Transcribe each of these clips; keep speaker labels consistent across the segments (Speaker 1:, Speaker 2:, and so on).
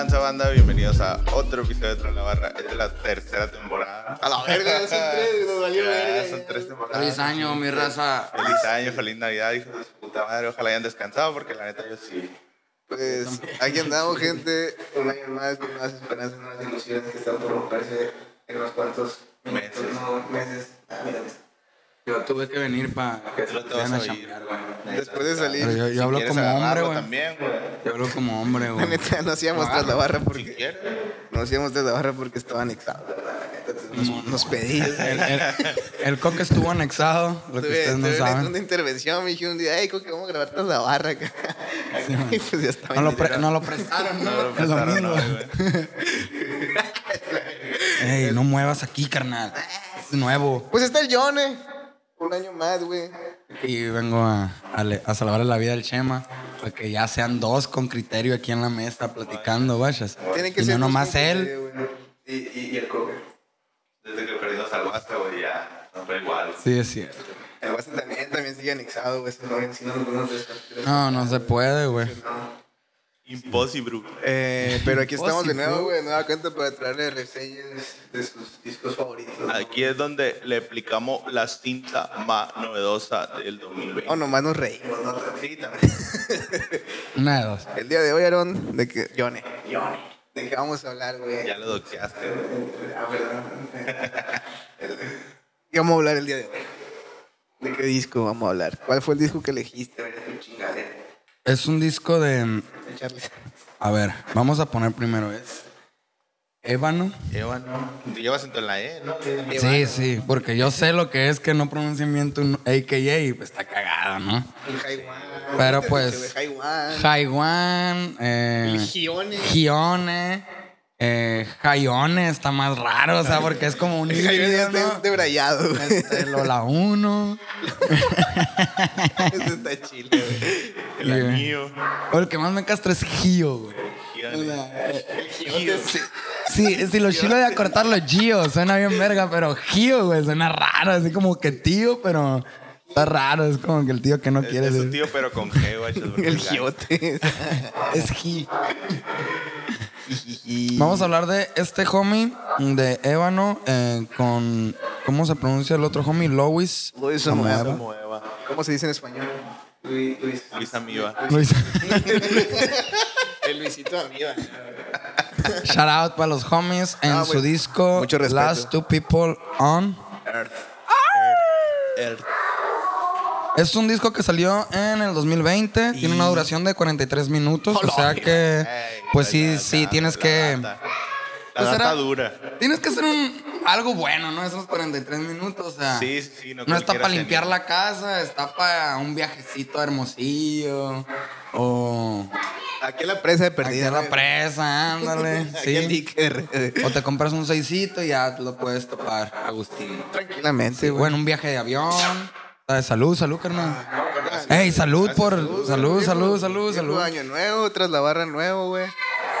Speaker 1: tranza banda? Bienvenidos a otro episodio de Tras la Barra. Es la tercera temporada.
Speaker 2: A la verga, son tres, nos valió
Speaker 1: Ya,
Speaker 2: verga.
Speaker 1: son tres temporadas.
Speaker 3: Feliz año, mi raza.
Speaker 1: Feliz año, feliz Navidad, hijos de su puta madre. Ojalá hayan descansado porque la neta yo sí.
Speaker 2: Pues aquí andamos, gente. Un año más con nuevas esperanzas, nuevas ilusiones que están por romperse en unos cuantos
Speaker 1: Meses.
Speaker 2: No, meses. Ah, mira.
Speaker 3: Yo tuve que venir para que
Speaker 1: te vas a güey.
Speaker 2: Después de salir,
Speaker 3: Pero yo, yo
Speaker 1: Si
Speaker 3: hablo como hombre, güey. Yo hablo como hombre,
Speaker 2: La
Speaker 3: güey.
Speaker 2: neta, no hacíamos tras la barra
Speaker 1: Si
Speaker 2: porque
Speaker 1: quieres.
Speaker 2: no hacíamos tras la barra porque estaba anexado. ¿verdad? Entonces nos, nos pedí.
Speaker 3: El, el, el coque estuvo anexado, lo que
Speaker 2: Tuve,
Speaker 3: ustedes no saben.
Speaker 2: una intervención, me dijeron un día, hey, Coque, vamos a grabar tras la barra. acá". y pues ya estaba.
Speaker 3: No lo, pre- no lo prestaron,
Speaker 1: No lo
Speaker 3: ¿no? El
Speaker 1: prestaron, no, güey.
Speaker 3: Ey, no muevas aquí, carnal. Es nuevo.
Speaker 2: Pues está el Yone. Un año más, güey.
Speaker 3: Y vengo a, a, a salvarle la vida al Chema. Para que ya sean dos con criterio aquí en la mesa platicando, vayas.
Speaker 2: Tiene que
Speaker 3: y
Speaker 2: ser
Speaker 3: no nomás él.
Speaker 2: Y, y, y el Coque.
Speaker 1: Desde que perdimos al Basta, güey, ya. No fue igual.
Speaker 3: Sí, es cierto.
Speaker 2: El Basta también, también sigue anexado, güey. Si no, no nos podemos descartar.
Speaker 3: No, no se puede, güey.
Speaker 1: Impossible.
Speaker 2: Eh, pero aquí estamos de nuevo, güey, nueva cuenta para traerle reseñas de sus discos favoritos.
Speaker 1: Aquí es donde le aplicamos la cinta más novedosa del 2020.
Speaker 2: O nomás nos reímos, ¿no? Sí, también.
Speaker 3: Una de dos.
Speaker 2: El día de hoy, Aaron, de que... Yone. Yone. ¿De qué vamos a hablar, güey?
Speaker 1: Ya lo doxeaste, güey.
Speaker 2: Ah, perdón. ¿Qué vamos a hablar el día de hoy? ¿De qué disco vamos a hablar? ¿Cuál fue el disco que elegiste?
Speaker 3: Es un disco de.
Speaker 2: Charlie.
Speaker 3: A ver, vamos a poner primero. Es. Ébano.
Speaker 1: Ébano. Te llevas en la E, ¿no?
Speaker 3: Sí, sí, porque yo sé lo que es que no pronuncien bien tu AKA y pues está cagado, ¿no?
Speaker 2: El.
Speaker 3: Pero, pues,
Speaker 2: Haiwan.
Speaker 3: Haiwan, eh,
Speaker 2: El Gione.
Speaker 3: Gione, eh, Jaione está más raro, o sea, porque es como un
Speaker 2: El está
Speaker 3: ¿no?
Speaker 2: debrayado, güey.
Speaker 3: Este, Lola 1.
Speaker 2: Eso está chile, güey.
Speaker 1: El
Speaker 3: Yeah.
Speaker 1: anillo.
Speaker 3: O el que más me castra es Gio, güey.
Speaker 1: Gio.
Speaker 3: Sí, si lo chilo de acortarlo Gio, suena bien verga, pero Gio, güey, suena raro, así como que tío, pero está raro, es como que el tío que no
Speaker 1: Es,
Speaker 3: quiere
Speaker 1: es
Speaker 3: ser.
Speaker 1: un tío, pero con G, es
Speaker 2: El
Speaker 1: es
Speaker 2: Giote.
Speaker 3: Es Gi. Vamos a hablar de este homie de Ébano eh, con. ¿Cómo se pronuncia el otro homie? Lois.
Speaker 1: Como Eva.
Speaker 2: ¿Cómo se dice en español? Luis. Luis.
Speaker 1: Luis Amiba.
Speaker 3: Luis.
Speaker 2: El Luisito Amiga.
Speaker 3: Shout out para los homies en
Speaker 2: Ah,
Speaker 3: su
Speaker 2: güey.
Speaker 3: disco
Speaker 2: Mucho respeto.
Speaker 3: Last Two People On.
Speaker 2: Earth.
Speaker 1: Earth.
Speaker 3: Es un disco que salió en el 2020. Tiene una duración de 43 minutos. O sea que, pues sí, sí, tienes
Speaker 1: la
Speaker 3: que.
Speaker 1: La
Speaker 3: Pues
Speaker 1: data
Speaker 3: era-
Speaker 1: dura.
Speaker 3: Tienes que hacer un, algo bueno, ¿no? Esos 43 minutos. O sea,
Speaker 1: Sí, sí. No,
Speaker 3: no está para limpiar la casa, está para un viajecito Hermosillo. O
Speaker 2: Aquí en la presa de
Speaker 3: aquí
Speaker 2: perdida.
Speaker 3: a la presa, ándale.
Speaker 2: Aquí
Speaker 3: Sí. O te compras un seisito y ya lo puedes topar, Agustín.
Speaker 2: Tranquilamente, güey.
Speaker 3: Bueno, un viaje de avión. ¿Sabes? Salud, salud, carnal. Ey, salud por. Salud, salud, salud, salud.
Speaker 2: año nuevo, tras la barra nuevo, güey.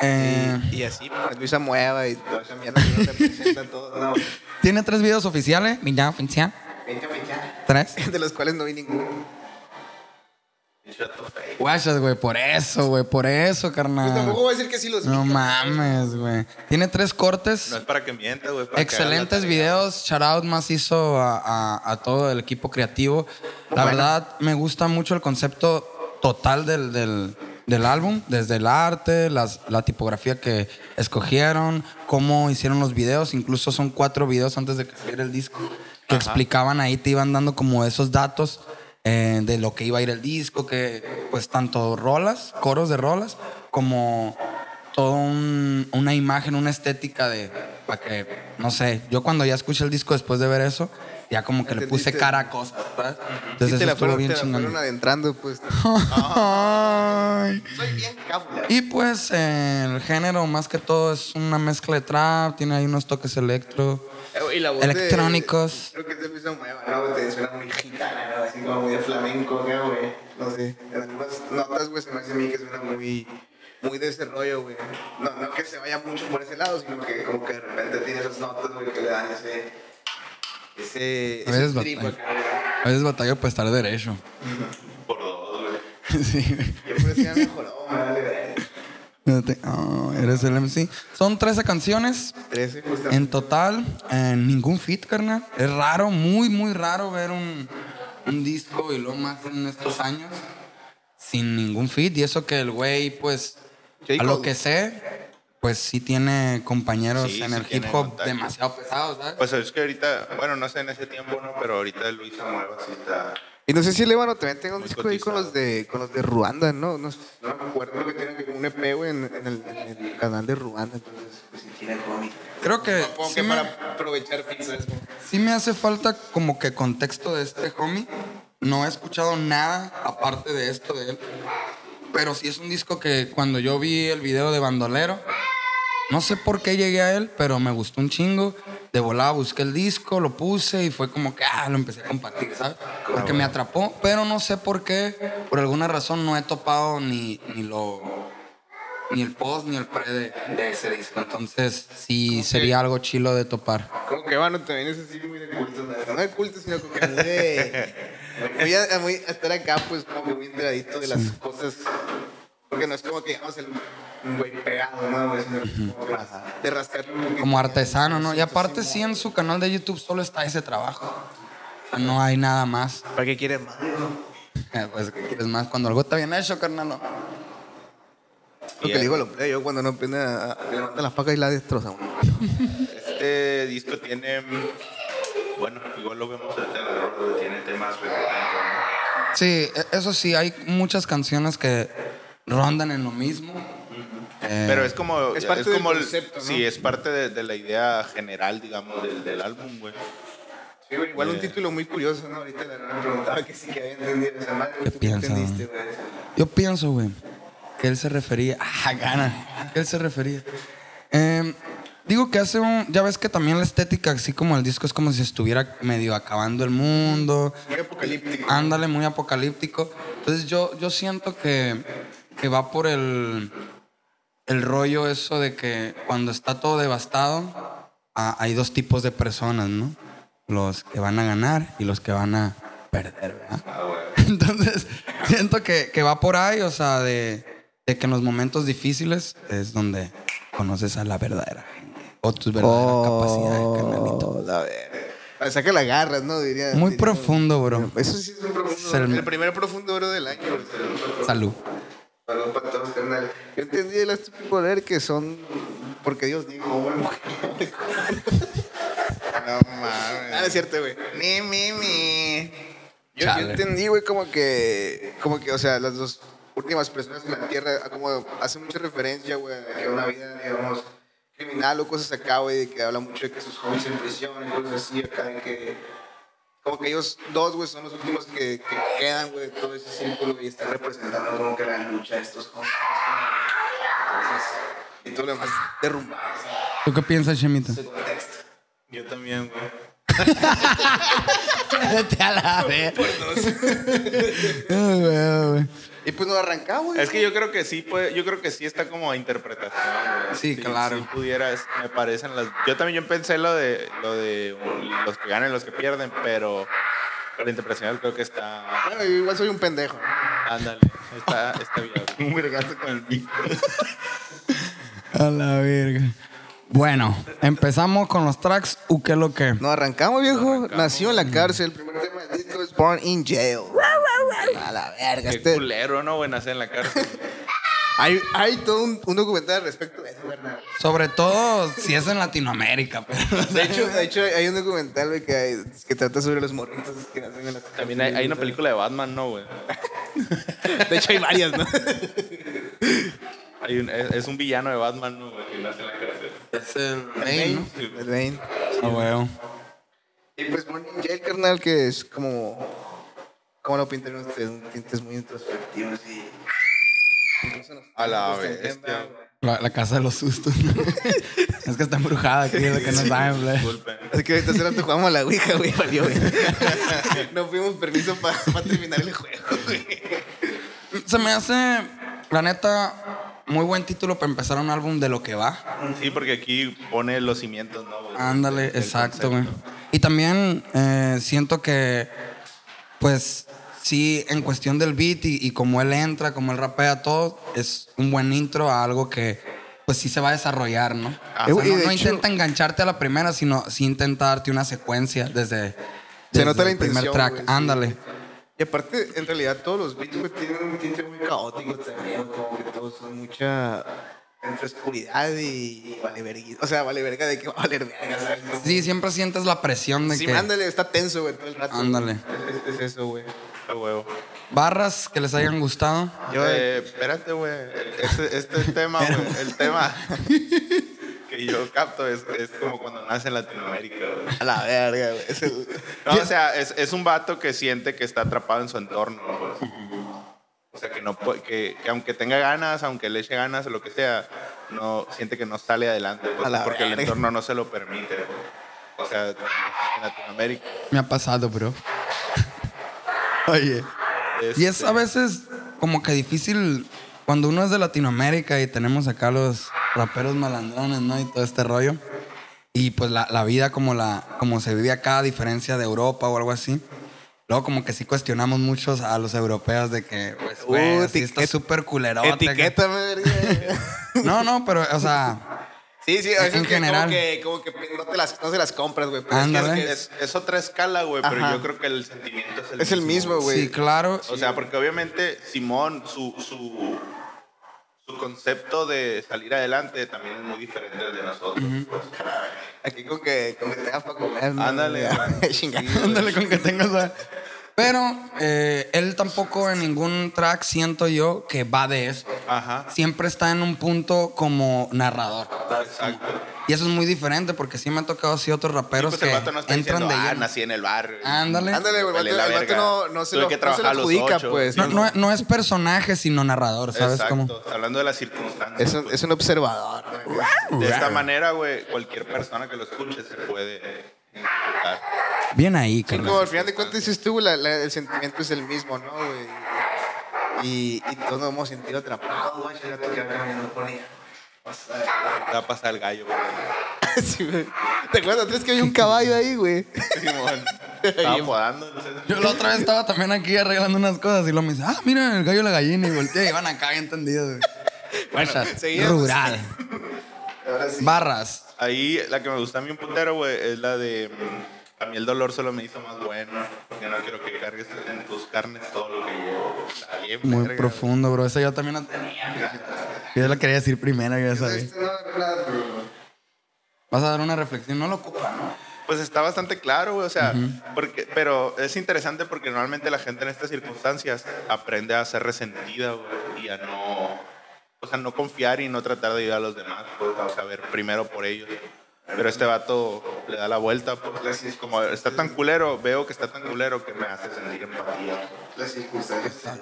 Speaker 3: Eh,
Speaker 2: Y así, pues, Luisa Mueva y toda esa mierda que representa todo. No,
Speaker 3: Tiene tres videos oficiales. Mira, oficial.
Speaker 2: 20, 20,
Speaker 3: Tres.
Speaker 2: de los cuales no vi ninguno.
Speaker 3: Guachas, güey, por eso, güey, por eso,
Speaker 2: Pues
Speaker 3: carnal.
Speaker 2: tampoco voy a decir que sí los.
Speaker 3: No mames, güey. Tiene tres cortes.
Speaker 1: No es para que mienta, güey.
Speaker 3: Excelentes videos. Shout out macizo a, a, a todo el equipo creativo. La verdad, me gusta mucho el concepto total del, del, del álbum. Desde el arte, las, la tipografía que escogieron, cómo hicieron los videos. Incluso son cuatro videos antes de que saliera el disco. Que explicaban ahí, te iban dando como esos datos eh, de lo que iba a ir el disco. Que pues tanto rolas, coros de rolas, como todo un- una imagen, una estética de para que no sé, yo cuando ya escuché el disco después de ver eso, ya como que le puse
Speaker 2: Entendiste.
Speaker 3: cara a cosas.
Speaker 2: Sí,
Speaker 3: Entonces
Speaker 2: te
Speaker 3: eso
Speaker 2: la
Speaker 3: estuvo
Speaker 2: fueron,
Speaker 3: bien
Speaker 2: te la fueron
Speaker 3: chingón.
Speaker 2: adentrando, pues.
Speaker 3: Ay.
Speaker 2: Soy bien cábula.
Speaker 3: Y pues eh, el género más que todo es una mezcla de trap, tiene ahí unos toques electro.
Speaker 2: Y la voz de-
Speaker 3: Electrónicos.
Speaker 2: creo que de Luisa Mueva, ¿no? Te suena muy gitana, ¿no? Así como muy de flamenco, ¿qué, güey? No sé. En algunas notas, güey, se me hace a mí que suena muy... Muy de ese rollo, güey. No, no que se vaya mucho por ese lado, sino que como que de repente tiene esas notas, güey, que le dan ese... Ese...
Speaker 3: A veces
Speaker 2: ese trip
Speaker 3: batalla.
Speaker 2: acá, güey.
Speaker 3: A veces batallo para estar derecho.
Speaker 1: Por dos, güey.
Speaker 3: sí, güey.
Speaker 2: Yo por eso ya mejoró.
Speaker 3: No Quédate. Oh, eres el MC. Son 13 canciones
Speaker 2: 13, justamente.
Speaker 3: en total. eh, ningún fit, carnal. Es raro, muy, muy raro ver un, un disco y lo más en estos años sin ningún fit. Y eso que el güey, pues,
Speaker 2: J.
Speaker 3: a lo que sé, pues sí tiene compañeros
Speaker 1: Sí,
Speaker 3: en
Speaker 1: sí
Speaker 3: el hip hop
Speaker 1: contacto.
Speaker 3: demasiado pesados, ¿sabes?
Speaker 1: Pues es que ahorita, bueno, no sé en ese tiempo, ¿no? Pero ahorita Luis Samuel sí está.
Speaker 2: Y no sé si el Ébano también tenga un
Speaker 1: Muy
Speaker 2: disco ahí con los de con los de Ruanda, ¿no? No, sé, no me acuerdo creo que tienen que un EP güey, en, en el, en el canal de Ruanda, entonces pues si tiene cómic.
Speaker 3: Creo que
Speaker 2: Supongo
Speaker 3: sí
Speaker 2: que
Speaker 3: me-
Speaker 2: para aprovechar pizzas.
Speaker 3: Sí me hace falta como que contexto de este homie. No he escuchado nada aparte de esto de él. Pero sí es un disco que cuando yo vi el video de Bandolero, no sé por qué llegué a él, pero me gustó un chingo. De volada busqué el disco, lo puse y fue como que, ah, lo empecé a compartir, ¿sabes? Porque me atrapó, pero no sé por qué. Por alguna razón no he topado ni, ni lo... Ni el post ni el pre de, de ese disco. Entonces, sí sería algo chilo de topar.
Speaker 2: Como que Ébano también es así muy de culto, ¿no? No de culto, sino como que. Muy a, estar acá, pues como muy enteradito de las cosas. Porque no es como que digamos el un güey pegado, ¿no? güey? Sino como de
Speaker 3: como artesano, ¿no? Y aparte sí en su canal de YouTube solo está ese trabajo. No hay nada más.
Speaker 2: ¿Para qué quieres más?
Speaker 3: Pues ¿qué quieres más cuando algo está bien hecho, carnal. no.
Speaker 2: Lo que digo a play, yo cuando no aprende a, a levantar las pacas y la destroza. güey.
Speaker 1: Este disco tiene. Bueno, igual lo vemos en el error, tiene temas recurrentes, ¿no?
Speaker 3: Sí, e- eso sí, hay muchas canciones que rondan en lo mismo. Eh,
Speaker 1: Pero es como.
Speaker 2: Es parte del
Speaker 1: como el-
Speaker 2: concepto, ¿no?
Speaker 1: Sí, es parte de, de la idea general, digamos, del, del álbum, güey.
Speaker 2: Sí, güey, igual un
Speaker 1: Eh.
Speaker 2: título muy curioso, ¿no? Ahorita la me preguntaba que sí que había entendido esa madre.
Speaker 3: ¿Qué
Speaker 2: ¿Tú qué
Speaker 3: piensas? Yo pienso, güey, que él se refería. Ah, gana. Que él se refería. Eh, digo que hace un. Ya ves que también la estética, así como el disco, es como si estuviera medio acabando el mundo.
Speaker 2: Muy apocalíptico.
Speaker 3: Ándale, muy apocalíptico. Entonces yo, yo siento que, que va por el, el rollo eso de que cuando está todo devastado, ah, hay dos tipos de personas, ¿no? Los que van a ganar y los que van a perder, ¿verdad? Entonces, siento que, que va por ahí, o sea, de, de que en los momentos difíciles es donde conoces a la verdadera gente. O tus verdaderas capacidades, carnalito.
Speaker 2: Oh, la verga. Ah, Saca la garras, ¿no? Diría.
Speaker 3: Muy
Speaker 2: diría-
Speaker 3: profundo, bro.
Speaker 2: Eso sí es un profundo.
Speaker 3: Es el-
Speaker 2: el... primer profundo oro del año.
Speaker 3: Salud.
Speaker 2: Saludos para todos, carnal. Yo entendí el estúpido poder que son. Porque Dios dijo.
Speaker 1: No mames.
Speaker 2: Ah, no es cierto, güey. Ni, mi, mi. Yo, yo entendí, güey, como que, como que, o sea, las dos últimas personas en la Tierra, ah, como hace mucha referencia, güey, a que una vida, digamos, criminal o cosas acá, güey, que habla mucho de que sus jóvenes en prisión y cosas así, acá, de que, como que ellos dos, güey, son los últimos que, que quedan, güey, de todo ese círculo, y están representando como que la lucha de estos jóvenes. Entonces, y todo lo demás derrumbado,
Speaker 3: ¿Tú qué piensas, Chemita?
Speaker 1: Yo también, güey.
Speaker 3: Vete a la vez.
Speaker 2: Y pues nos arrancamos, güey.
Speaker 1: Es que yo creo que sí, puede, yo creo que sí está como a interpretación. güey.
Speaker 3: Sí, claro.
Speaker 1: Si pudieras, me parecen las. Yo también yo pensé lo de lo de los que ganan, los que pierden, pero la interpretación creo que está.
Speaker 2: Bueno, yo igual soy un pendejo.
Speaker 1: Ándale, está, está bien. Un vergazo con el micro.
Speaker 3: A la verga. Bueno, empezamos con los tracks. ¿U qué lo que?
Speaker 2: Nos arrancamos, viejo. Nació en la cárcel. El primer tema del disco es Born in Jail. A la verga.
Speaker 1: Qué
Speaker 2: Este,
Speaker 1: culero, ¿no? Güey, nacer en la cárcel.
Speaker 2: hay, hay todo un, un documental al respecto de eso, Bernardo.
Speaker 3: Sobre todo si es en Latinoamérica. Pero,
Speaker 2: De hecho, de hecho, hay un documental güey, que, hay- que trata sobre los morritos que nacen en la cárcel.
Speaker 1: También hay, hay una película de Batman, ¿no, güey?
Speaker 2: De hecho, hay varias, ¿no?
Speaker 1: Hay un- es, es un villano de Batman, ¿no, güey? Que nace en la cárcel.
Speaker 3: es el
Speaker 2: Bane,
Speaker 3: ¿no?
Speaker 1: Sí,
Speaker 2: el Bane.
Speaker 3: Ah, bueno.
Speaker 2: Y pues Born in Jail, carnal, que es como... ¿Cómo lo pintan ustedes? Un tintes muy introspectivos y...
Speaker 1: A la
Speaker 2: güey.
Speaker 3: La, la casa de los sustos. es que está embrujada aquí, es lo que no saben, güey.
Speaker 1: Disculpen.
Speaker 2: Es que ahorita hace rato jugamos a la Ouija, güey, valió, güey. No fuimos permiso para terminar el juego, güey.
Speaker 3: Se me hace, la neta, muy buen título para empezar un álbum de lo que va.
Speaker 1: Sí, porque aquí pone los cimientos, ¿no? güey?
Speaker 3: Ándale, exacto, güey. Y también eh, siento que, pues, sí, en cuestión del beat y, y cómo él entra, cómo él rapea todo, es un buen intro a algo que pues sí se va a desarrollar, ¿no?
Speaker 1: Ah,
Speaker 3: O sea, no, no
Speaker 2: hecho-
Speaker 3: intenta engancharte a la primera, sino sí intenta darte una secuencia desde,
Speaker 2: Se
Speaker 3: desde
Speaker 2: nota la
Speaker 3: el primer track.
Speaker 2: sí.
Speaker 3: Ándale.
Speaker 2: Y aparte, en realidad, todos los beats, tienen un tinte muy caótico también, como que todos son mucha... Entre oscuridad y, vale verga. O sea, vale verga de que va a valer verga, ¿sabes? Como-
Speaker 3: Sí, siempre sientes la presión de
Speaker 2: Sí,
Speaker 3: que
Speaker 2: ándale, está tenso, güey, todo el rato.
Speaker 3: Ándale.
Speaker 2: Es, es eso, güey.
Speaker 1: A huevo.
Speaker 3: barras que les hayan gustado.
Speaker 2: Yo,
Speaker 1: Eh, espérate, güey. Este, este tema, güey. El tema que yo capto es, es como cuando nace en Latinoamérica, güey.
Speaker 2: a la verga, güey. Es el-
Speaker 1: No, o sea, es, es un vato que siente que está atrapado en su entorno. O sea, que, no, que, que aunque tenga ganas, aunque le eche ganas o lo que sea, no siente que no sale adelante pues,
Speaker 2: A la
Speaker 1: porque el
Speaker 2: verga.
Speaker 1: entorno no se lo permite. O sea, en Latinoamérica.
Speaker 3: Me ha pasado, bro. Oye. Y es
Speaker 1: este,
Speaker 3: a veces como que difícil cuando uno es de Latinoamérica y tenemos acá los raperos malandrones, ¿no? Y todo este rollo. Y pues la, la vida como, la, como se vive acá, a diferencia de Europa o algo así. Luego como que sí cuestionamos muchos a los europeos de que, pues, güey,
Speaker 2: Uh,
Speaker 3: así está súper culerote.
Speaker 2: Etiquétame, verga.
Speaker 3: No, no, pero, o sea,
Speaker 2: Sí, sí, a veces
Speaker 3: En
Speaker 2: que
Speaker 3: general.
Speaker 2: Como que, como que no, te las, no se las compras, güey. es que-
Speaker 3: Ándale.
Speaker 2: es,
Speaker 1: Es, es otra escala, güey, pero yo creo que el sentimiento es el
Speaker 2: Es el mismo, güey.
Speaker 3: sí, claro.
Speaker 1: O sea, porque obviamente Simón, su, su, su concepto de salir adelante también es muy diferente del de nosotros. pues.
Speaker 2: Aquí con que, con que tengas para comer.
Speaker 1: Ándale.
Speaker 3: Ándale con que tengas a- Pero eh, él tampoco en ningún track siento yo que va de eso.
Speaker 1: Ajá.
Speaker 3: Siempre está en un punto como narrador.
Speaker 1: Exacto.
Speaker 3: Y eso es muy diferente porque sí me ha tocado así otros raperos
Speaker 1: Pues el
Speaker 3: que
Speaker 1: vato no está
Speaker 3: entran
Speaker 1: diciendo,
Speaker 3: de
Speaker 1: ah, nací en el barrio.
Speaker 3: Ándale.
Speaker 2: Ándale, güey. El vato no, no se
Speaker 1: Tuve
Speaker 2: lo,
Speaker 1: que
Speaker 2: no se
Speaker 1: trabajar
Speaker 2: lo
Speaker 1: a los
Speaker 2: adjudica,
Speaker 1: ocho.
Speaker 2: pues.
Speaker 3: No, no- no es personaje, sino narrador, ¿sabes
Speaker 1: Exacto.
Speaker 3: cómo?
Speaker 1: Hablando de las circunstancias.
Speaker 2: Es un, es un observador.
Speaker 1: De esta manera, güey, cualquier persona que lo escuche se puede.
Speaker 3: Bien ahí,
Speaker 2: Sí,
Speaker 3: carnal.
Speaker 2: como al final de cuentas dices tú, güey, la- la- el sentimiento es el mismo, ¿no, güey? Y, y todos nos hemos sentido atrapados, güey. Ya te quedas caminando por ahí.
Speaker 1: Te va a pasar el gallo, güey.
Speaker 2: sí, güey. ¿Te acuerdas? ¿Tres que había un caballo ahí, güey?
Speaker 1: Simón. Estaba podando. no sé.
Speaker 3: Yo la otra vez estaba también aquí arreglando unas cosas y lo me dice, ah, mira el gallo y la gallina y volteé y iban acá bien tendidos. güey.
Speaker 2: Seguíamos.
Speaker 3: rural.
Speaker 2: Ahora sí.
Speaker 3: Barras.
Speaker 1: Ahí la que me gusta a mí un puntero, güey, es la de. A mí el dolor solo me hizo más bueno. Porque no quiero que cargues en tus carnes todo lo que llevo. Bien,
Speaker 3: Muy
Speaker 1: verga.
Speaker 3: profundo, bro. Esa yo también la tenía. Yo la quería decir primero, ya sabía. Vas a dar una reflexión, no lo ocupa, ¿no?
Speaker 1: Pues está bastante claro, güey. O sea, porque, pero es interesante porque normalmente la gente en estas circunstancias aprende a ser resentida, güey, y a no, o sea, no confiar y no tratar de ayudar a los demás, pues, o sea, ver primero por ellos. Pero este vato le da la vuelta, pues, es como está tan culero, veo que está tan culero que me hace sentir empatía.
Speaker 2: Las circunstancias.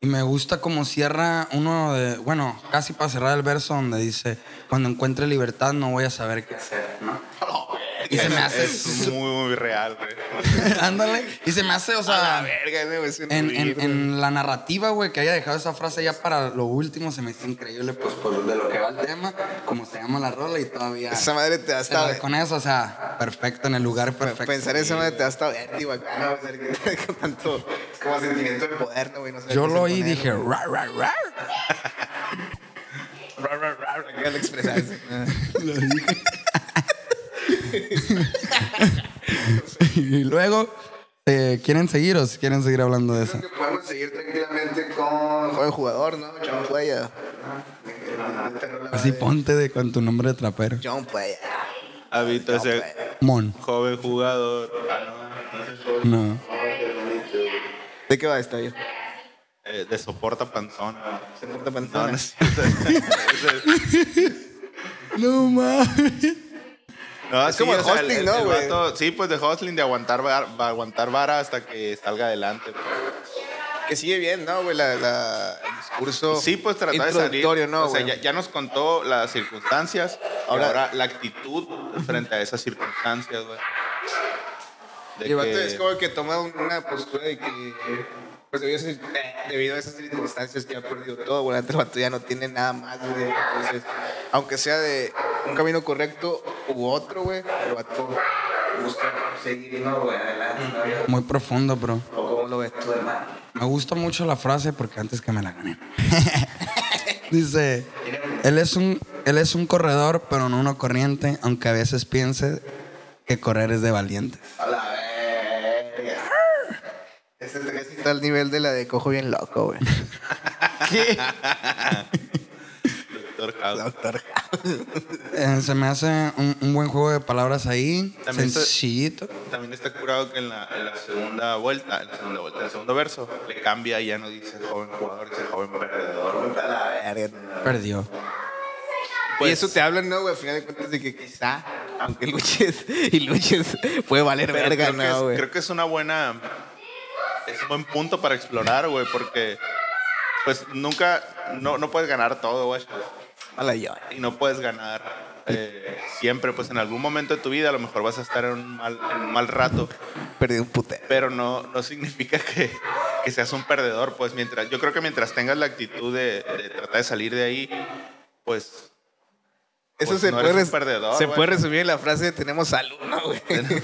Speaker 3: Y me gusta como cierra uno de, bueno, casi para cerrar el verso donde dice, cuando encuentre libertad no voy a saber qué hacer, ¿no? Y se me hace...
Speaker 1: Es muy, muy real, güey.
Speaker 3: Ándale. Y se me hace, o
Speaker 2: A la
Speaker 3: sea,
Speaker 2: verga, güey.
Speaker 3: en, en- en la narrativa, güey, que haya dejado esa frase ya para lo último, se me hizo increíble, pues, por de lo que va el tema, como se llama la rola y todavía...
Speaker 2: Esa madre te hasta...
Speaker 3: con eso, o sea, perfecto, en el lugar perfecto.
Speaker 2: Pensar esa madre te hasta vértigo acá, ¿no? Sea, tanto... Como sentimiento de poder, ¿no, güey? No
Speaker 3: Yo lo oí y dije,
Speaker 2: güey.
Speaker 3: "Rar, rar, rar".
Speaker 2: Acá al expresarse.
Speaker 3: y luego, eh, ¿quieren seguir o si quieren seguir hablando de eso?
Speaker 2: Creo que podemos seguir tranquilamente con joven jugador, ¿no? John Playa.
Speaker 3: Así ponte de con tu nombre de trapero.
Speaker 2: John Playa.
Speaker 1: Habito ese
Speaker 3: Mon.
Speaker 1: joven jugador. No.
Speaker 2: ¿De qué va esta yo?
Speaker 1: Eh, de soporta panzón.
Speaker 2: Se porta
Speaker 1: No, No
Speaker 3: mames.
Speaker 1: No,
Speaker 2: Es como el hustling, ¿no, güey?
Speaker 1: sí, pues de hustling, de aguantar, a aguantar vara hasta que salga adelante.
Speaker 2: Que sigue bien, ¿no, güey? La, la, el discurso
Speaker 1: Sí, pues tratar de salir.
Speaker 2: ¿no,
Speaker 1: o sea, ya, ya nos contó las circunstancias, ahora, la actitud frente a esas circunstancias, güey. De
Speaker 2: Y
Speaker 1: que-
Speaker 2: es como que toma una postura de que, pues debido a, esas, debido a esas circunstancias que ha perdido todo, güey, el vato ya no tiene nada más, güey. Entonces, aunque sea de un camino correcto u otro, güey, el vato busca seguir, ¿no, güey? Adelante,
Speaker 3: Muy profundo, bro.
Speaker 2: ¿O cómo lo ves tú, hermano?
Speaker 3: Me gusta mucho la frase porque antes que me la gané. Dice, él es un él es un corredor, pero no uno corriente, aunque a veces piense que correr es de valientes.
Speaker 2: A la verga. Ese ese está al nivel de la de cojo bien loco, güey. ¿Qué?
Speaker 1: Doctor House.
Speaker 2: Doctor.
Speaker 3: Eh, se me hace un, un buen juego de palabras ahí,
Speaker 1: También se-
Speaker 3: sencillito.
Speaker 1: También está curado que en la, en la segunda vuelta, en la segunda vuelta, en el segundo verso, le cambia y ya no dice joven jugador, dice joven perdedor. güey.
Speaker 2: A la verga.
Speaker 3: Perdió.
Speaker 2: y eso te habla, ¿no, güey? Al final de cuentas de que quizá, aunque luches y luches, puede valer verga,
Speaker 1: creo, que
Speaker 2: ¿no,
Speaker 1: es,
Speaker 2: güey?
Speaker 1: creo que es una buena. Es un buen punto para explorar, güey, porque. Pues nunca. No, no puedes ganar todo, güey. Y no puedes ganar eh, siempre, pues en algún momento de tu vida a lo mejor vas a estar en un mal, en un mal rato,
Speaker 2: Perdí un putero.
Speaker 1: pero no, no significa que, que seas un perdedor. Pues mientras, yo creo que mientras tengas la actitud de, de tratar de salir de ahí, pues
Speaker 2: Eso
Speaker 1: Pues
Speaker 2: se,
Speaker 1: no
Speaker 2: puede,
Speaker 1: perdedor,
Speaker 2: se resumir en la frase de tenemos salud, ¿no, güey?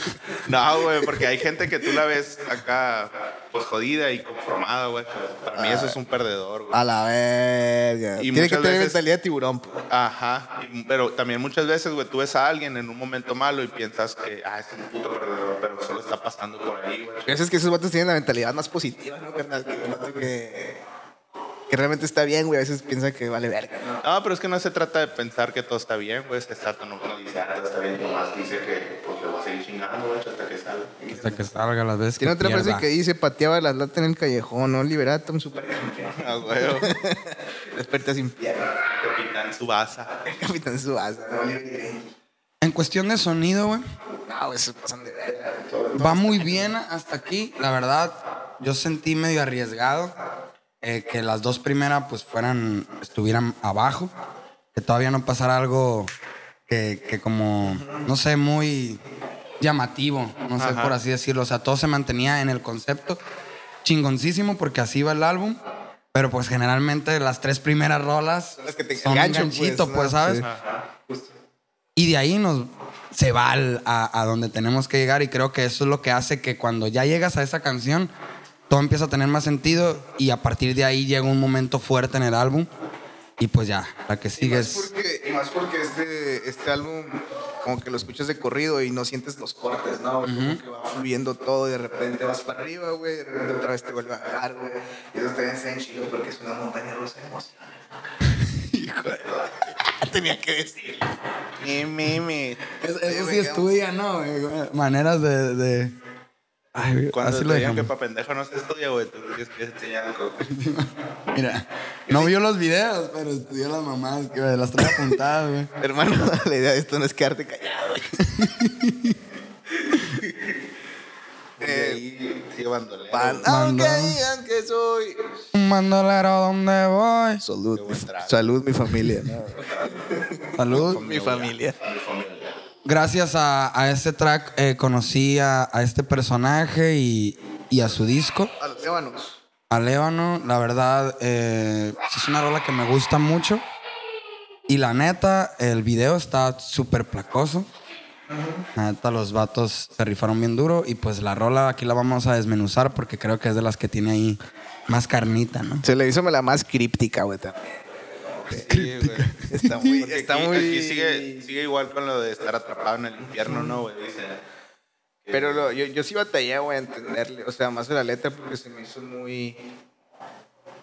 Speaker 1: No, güey, porque hay gente que tú la ves acá, pues jodida y conformada, güey. Para mí eso es un perdedor, güey.
Speaker 2: A la verga.
Speaker 1: Y
Speaker 2: Tiene que tener
Speaker 1: veces-
Speaker 2: mentalidad de tiburón, pues.
Speaker 1: Ajá, y- pero también muchas veces, güey, tú ves a alguien en un momento malo y piensas que, ah, es un puto perdedor, pero solo está pasando por ahí, güey.
Speaker 2: Es que esos vatos tienen la mentalidad más positiva, ¿no, carnal? Que, que realmente está bien, güey. A veces piensa que vale verga, ¿no?
Speaker 1: No, pero es que no se trata de pensar que todo está bien, güey. Se trata, no, no dice, ah, todo está bien, nomás dice que, pues, le voy a seguir chingando, güey, hasta que salga.
Speaker 3: Hasta que salga las veces
Speaker 2: Tiene
Speaker 3: que
Speaker 2: otra frase
Speaker 3: pierda.
Speaker 2: que dice, pateaba las latas en el callejón, ¿no? Liberatum, super
Speaker 1: Ah, güey.
Speaker 2: Desperta sin pierna.
Speaker 1: Capitán Subasa.
Speaker 2: Capitán Subasa, ¿no?
Speaker 3: En cuestión de sonido, güey,
Speaker 2: No, güey, se pasan de verga.
Speaker 3: va muy bien hasta aquí. La verdad, yo sentí medio arriesgado eh, que las dos primeras pues fueran, estuvieran abajo. Que todavía no pasara algo que, que como, no sé, muy llamativo, no sé
Speaker 1: Ajá.
Speaker 3: por así decirlo. O sea, todo se mantenía en el concepto chingoncísimo porque así va el álbum. Pero pues generalmente las tres primeras rolas
Speaker 2: Son las que te
Speaker 3: son
Speaker 2: enganchan,
Speaker 3: ganchito,
Speaker 2: pues,
Speaker 3: pues. ¿sabes?
Speaker 2: Sí.
Speaker 3: Y de ahí nos se va al- a, a donde tenemos que llegar y creo que eso es lo que hace que cuando ya llegas a esa canción todo empieza a tener más sentido y a partir de ahí llega un momento fuerte en el álbum y pues ya, la que sigue
Speaker 2: Y más
Speaker 3: es...
Speaker 2: porque, y más porque este, este álbum, como que lo escuchas de corrido y no sientes los cortes, ¿no? Como que va fluyendo todo y de repente vas para arriba, güey, de repente otra vez te vuelve a bajar, güey. Y eso está bien sencillo porque es una montaña rusa de emociones. Hijo de Tenía que decir. Mi, mi.
Speaker 3: Eso sí estudia, ¿no? Maneras de... de... Ay, güey,
Speaker 1: Cuando
Speaker 3: así
Speaker 1: te
Speaker 3: lo
Speaker 1: digan que para pendejo no se estudia, güey, tú tienes que enseñar cosas.
Speaker 3: Mira, no vio los videos, pero estudió las mamás, que las trae apuntadas, güey.
Speaker 2: Hermano, la idea de esto no es quedarte callado. güey.
Speaker 1: Ahí sigue bandolero.
Speaker 2: Pan- aunque digan que soy.
Speaker 3: Un bandolero, ¿dónde voy?
Speaker 2: Salud,
Speaker 1: trago.
Speaker 2: salud, mi familia. ¿no?
Speaker 3: Salud.
Speaker 2: mi familia.
Speaker 1: Mi familia.
Speaker 3: Gracias a, a este track eh, conocí a, a este personaje y, y a su disco,
Speaker 2: A los ébanos.
Speaker 3: a Lébano. La verdad, eh, es una rola que me gusta mucho. Y la neta, el video está súper placoso. La neta, los vatos se rifaron bien duro. Y pues la rola aquí la vamos a desmenuzar porque creo que es de las que tiene ahí más carnita, ¿no?
Speaker 2: Se le hizo la más críptica, güey, también.
Speaker 1: Sí, güey.
Speaker 2: Está muy,
Speaker 1: Porque
Speaker 2: está
Speaker 1: aquí,
Speaker 2: muy...
Speaker 1: aquí sigue, sigue igual con lo de estar atrapado en el infierno, ¿no, güey?
Speaker 2: Pero lo- yo, yo sí batallé, güey, a entenderle. O sea, más de la letra porque se me hizo muy...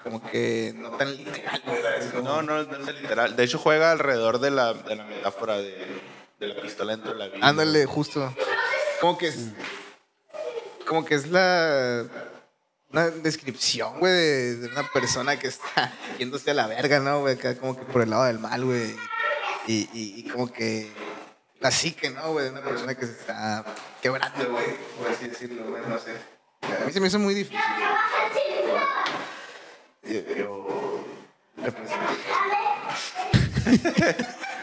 Speaker 2: Como que no tan literal,
Speaker 1: No, no, no es literal. De hecho, juega alrededor de la, de la metáfora de, de la pistola dentro de la vida.
Speaker 2: Ándale, justo. Como que es... Como que es la... Una descripción, güey, de, de una persona que está yéndose a la verga, ¿no, güey? Acá como que por el lado del mal, güey. Y, y, y como que... La psique, ¿no, güey? De una persona que se está quebrando, güey. Por así decirlo, güey. No sé. A mí se me hizo muy difícil. Yo... yo.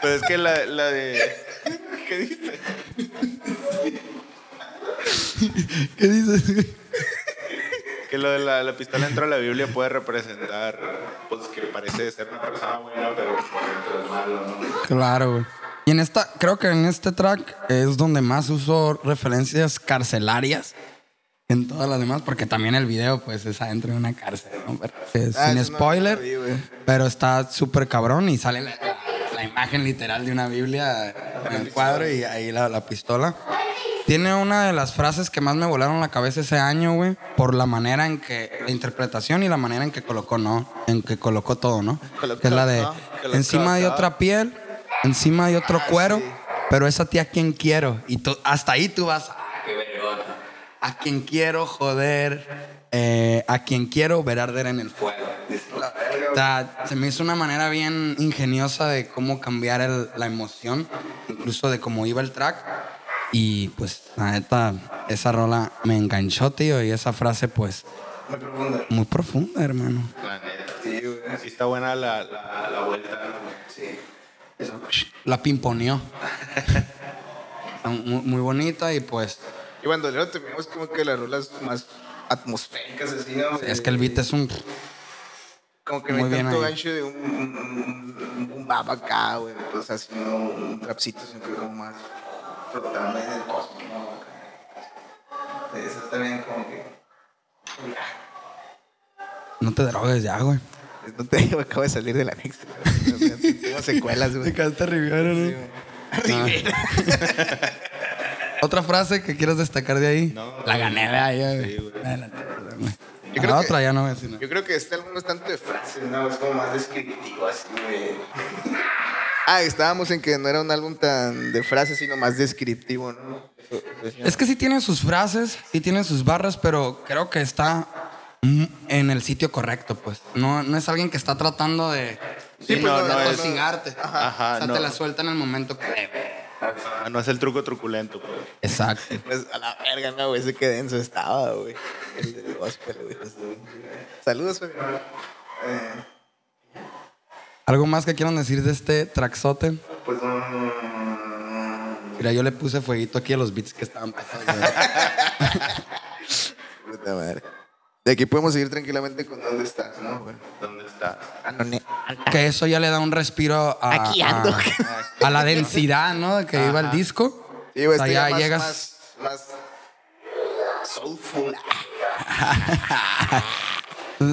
Speaker 1: Pero es que la, la de.
Speaker 2: ¿Qué dices?
Speaker 3: ¿Qué dices?
Speaker 1: Que lo de la, la pistola dentro de la Biblia puede representar, pues que parece ser una persona buena, pero por dentro es malo, ¿no?
Speaker 3: Claro, güey. Y en esta, creo que en este track es donde más uso referencias carcelarias. En todas las demás, porque también el video, pues, es adentro de una cárcel, ¿no? Pero, eh,
Speaker 2: Ah,
Speaker 3: sin
Speaker 2: no
Speaker 3: spoiler,
Speaker 2: lo vi,
Speaker 3: pero está súper cabrón y sale la, la imagen literal de una Biblia en el cuadro y ahí la, la pistola. Tiene una de las frases que más me volaron la cabeza ese año, güey, por la manera en que, la interpretación y la manera en que colocó, ¿no? En que colocó todo, ¿no?
Speaker 2: Colocó,
Speaker 3: que es la de,
Speaker 2: ¿no?
Speaker 1: Colocó,
Speaker 3: encima de otra piel, encima de otro
Speaker 2: Ah,
Speaker 3: cuero,
Speaker 2: sí.
Speaker 3: pero es a ti a quien quiero. Y tú, hasta ahí tú vas, "Ah, qué vergüenza". A quien quiero joder, eh, a quien quiero ver arder en el fuego. O sea, se me hizo una manera bien ingeniosa de cómo cambiar el- la emoción, incluso de cómo iba el track. Y pues, la neta, esa rola me enganchó, tío, y esa frase, pues,
Speaker 2: Muy profunda.
Speaker 3: muy profunda, hermano.
Speaker 1: La neta.
Speaker 2: Sí, güey.
Speaker 1: Sí está buena la, la, la vuelta. ¿no?
Speaker 2: Sí. Eso.
Speaker 3: La pimponeó. Muy, muy bonita y pues,
Speaker 2: Y cuando luego terminamos como que las rolas más atmosféricas así, ¿no?
Speaker 3: es que el beat es un...
Speaker 2: Como que
Speaker 3: muy
Speaker 2: no hay tanto gancho de un, un, un bap acá, güey. Pues así, no un trapcito, siempre como más flotando ahí en el cosmos, ¿no? Eso también como que...
Speaker 3: No te drogues ya, güey.
Speaker 2: No te digo, acabo de salir del anexo. güey. Tengo secuelas, güey.
Speaker 3: quedaste Rivera, ¿no? Otra frase que quieras destacar de ahí.
Speaker 1: No.
Speaker 3: la gané de ahí, güey.
Speaker 1: Sí, güey.
Speaker 3: La- la- la-
Speaker 2: Yo
Speaker 3: la
Speaker 2: creo
Speaker 3: otra
Speaker 2: que-
Speaker 3: ya no voy a decir nada.
Speaker 2: Yo creo que este álbum no es tanto de frases, no, es como más descriptivo, así, güey. Ah, estábamos en que no era un álbum tan de frases, sino más descriptivo, ¿no?
Speaker 3: Es que sí tiene sus frases, sí tiene sus barras, pero creo que está mm, en el sitio correcto, pues. No, no es alguien que está tratando de,
Speaker 1: Sí,
Speaker 3: de
Speaker 1: no, no es-
Speaker 3: tosigarte.
Speaker 1: Ajá,
Speaker 3: o sea,
Speaker 1: no.
Speaker 3: te la suelta en el momento que debe.
Speaker 1: Ah, No es el truco truculento, pues.
Speaker 3: Exacto.
Speaker 2: Pues a la verga, no, güey, ese que denso estaba, güey. El del gospel, güey. Saludos, güey. Eh,
Speaker 3: ¿Algo más que quieran decir de este traxote?
Speaker 2: pues, mm,
Speaker 3: Mira, yo le puse fueguito aquí a los beats que estaban pasando.
Speaker 2: puta madre. De aquí podemos seguir tranquilamente con dónde estás, ¿no?
Speaker 1: ¿Dónde está?
Speaker 3: que eso ya le da un respiro a,
Speaker 2: Aquí ando.
Speaker 3: a, a la densidad, ¿no? Que iba el disco.
Speaker 2: Sí, güey,
Speaker 3: o sea, ya
Speaker 2: ya más,
Speaker 3: llegas.
Speaker 2: más, más soulful.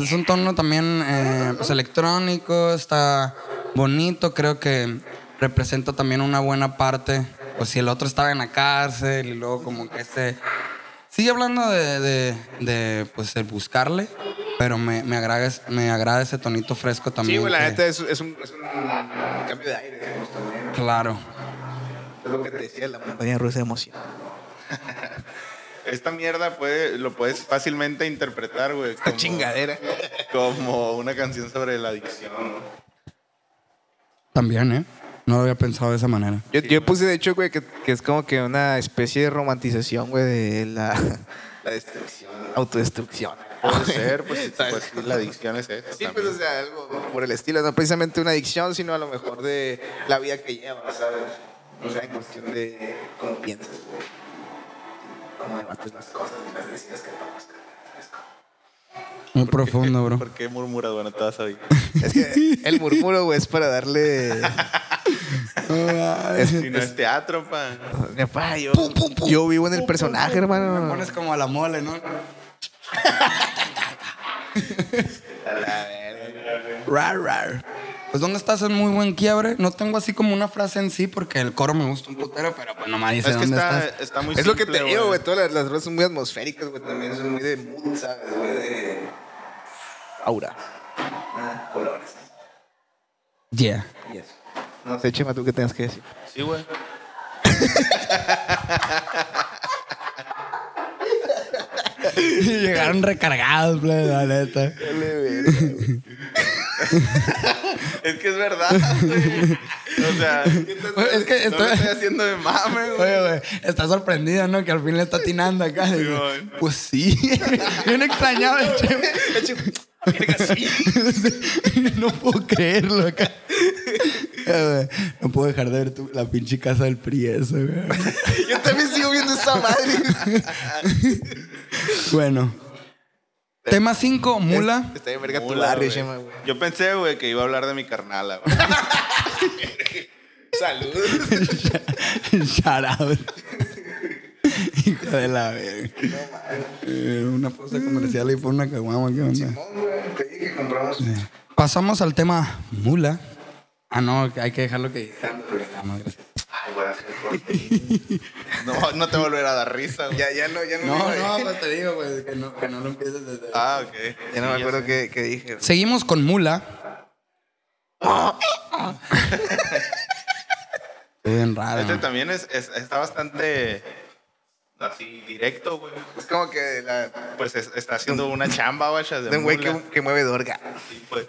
Speaker 3: Es un tono también eh, pues, electrónico, está bonito, creo que representa también una buena parte. Pues si el otro estaba en la cárcel y luego como que este... Sigue hablando de, de, de, pues el buscarle, pero me, me, agrada, me agrada ese tonito fresco también.
Speaker 2: Sí, güey, la
Speaker 3: que-
Speaker 2: neta es, es, un, es un cambio de aire.
Speaker 3: Claro.
Speaker 2: Es lo que te decía, la montaña rusa de emoción.
Speaker 1: Esta mierda puede, lo puedes fácilmente interpretar, güey.
Speaker 2: Esta
Speaker 1: como-
Speaker 2: chingadera.
Speaker 1: Como una canción sobre la adicción.
Speaker 3: También, ¿eh? No lo había pensado de esa manera.
Speaker 2: Yo, yo puse, de hecho, güey, que, que es como que una especie de romantización, güey, de la, la destrucción, autodestrucción.
Speaker 1: Puede ser, pues, pues sí, la adicción es eso.
Speaker 2: Sí,
Speaker 1: también.
Speaker 2: pues, o sea, algo por el estilo, no precisamente una adicción, sino a lo mejor de la vida que llevas, ¿sabes? O sea, en cuestión de cómo piensas, güey. Cómo debates las cosas y las decisiones que tomas.
Speaker 3: Muy profundo, bro.
Speaker 1: ¿Por qué murmuras? Bueno, te vas a oír.
Speaker 2: Es que el murmuro, güey, es para darle...
Speaker 1: Si no es teatro, pa.
Speaker 2: Mi papá, yo, yo vivo en el personaje,
Speaker 3: Me
Speaker 2: hermano.
Speaker 3: pones como a la mole, ¿no? Rar, rar. Pues ¿dónde estás? Es muy buen quiebre. No tengo así como una frase en sí porque el coro me gusta un putero, pero pues nomás dice
Speaker 1: Es que
Speaker 3: dónde
Speaker 1: está,
Speaker 3: estás.
Speaker 1: está muy
Speaker 2: Es lo que te digo, güey. Todas las, las rolas son muy atmosféricas, güey. También son muy de mood, ¿sabes? Güey, de aura. Ah, colores.
Speaker 3: Yeah.
Speaker 2: Y eso. No sé, Chema, tú qué tengas que decir.
Speaker 1: Sí, güey.
Speaker 3: Llegaron recargados, la neta.
Speaker 1: Es que es verdad, güey. O sea,
Speaker 3: Es que estoy-
Speaker 1: haciendo de mame, güey.
Speaker 3: Oye, güey, está sorprendido, ¿no? Que al fin le está atinando acá.
Speaker 1: Sí,
Speaker 3: pues sí. Bien extrañado el chema. no puedo creerlo acá. No puedo dejar de ver tu- la pinche casa del PRI eso, güey.
Speaker 2: Yo también sigo viendo esa madre.
Speaker 3: Bueno. Tema 5, mula.
Speaker 2: Está bien verga tu
Speaker 1: Mula,
Speaker 2: barrio,
Speaker 1: güey. Yo pensé, güey, que iba a hablar de mi carnala, güey.
Speaker 2: Salud.
Speaker 3: Shout out. Hijo de la verga. Eh, una pausa comercial y por una caguama, ¿qué onda?
Speaker 2: Simón, güey. Te dije que compramos.
Speaker 3: Pasamos al tema mula. Ah, no, hay que dejarlo que. No, gracias.
Speaker 2: Ay, voy a hacer corte.
Speaker 1: No, no te volverá a dar risa, güey.
Speaker 2: Ya, ya no, ya no.
Speaker 3: No, no, pues te digo, güey, que no, que no lo empieces desde.
Speaker 1: Ah, ok.
Speaker 2: Ya no me acuerdo qué, qué dije.
Speaker 3: Seguimos con mula. Estoy bien raro.
Speaker 1: Este también es, es- está bastante así directo, güey.
Speaker 2: Es como que la,
Speaker 1: Pues es- está haciendo una chamba, güey.
Speaker 2: de un güey que, que mueve dorga.
Speaker 1: Sí, pues.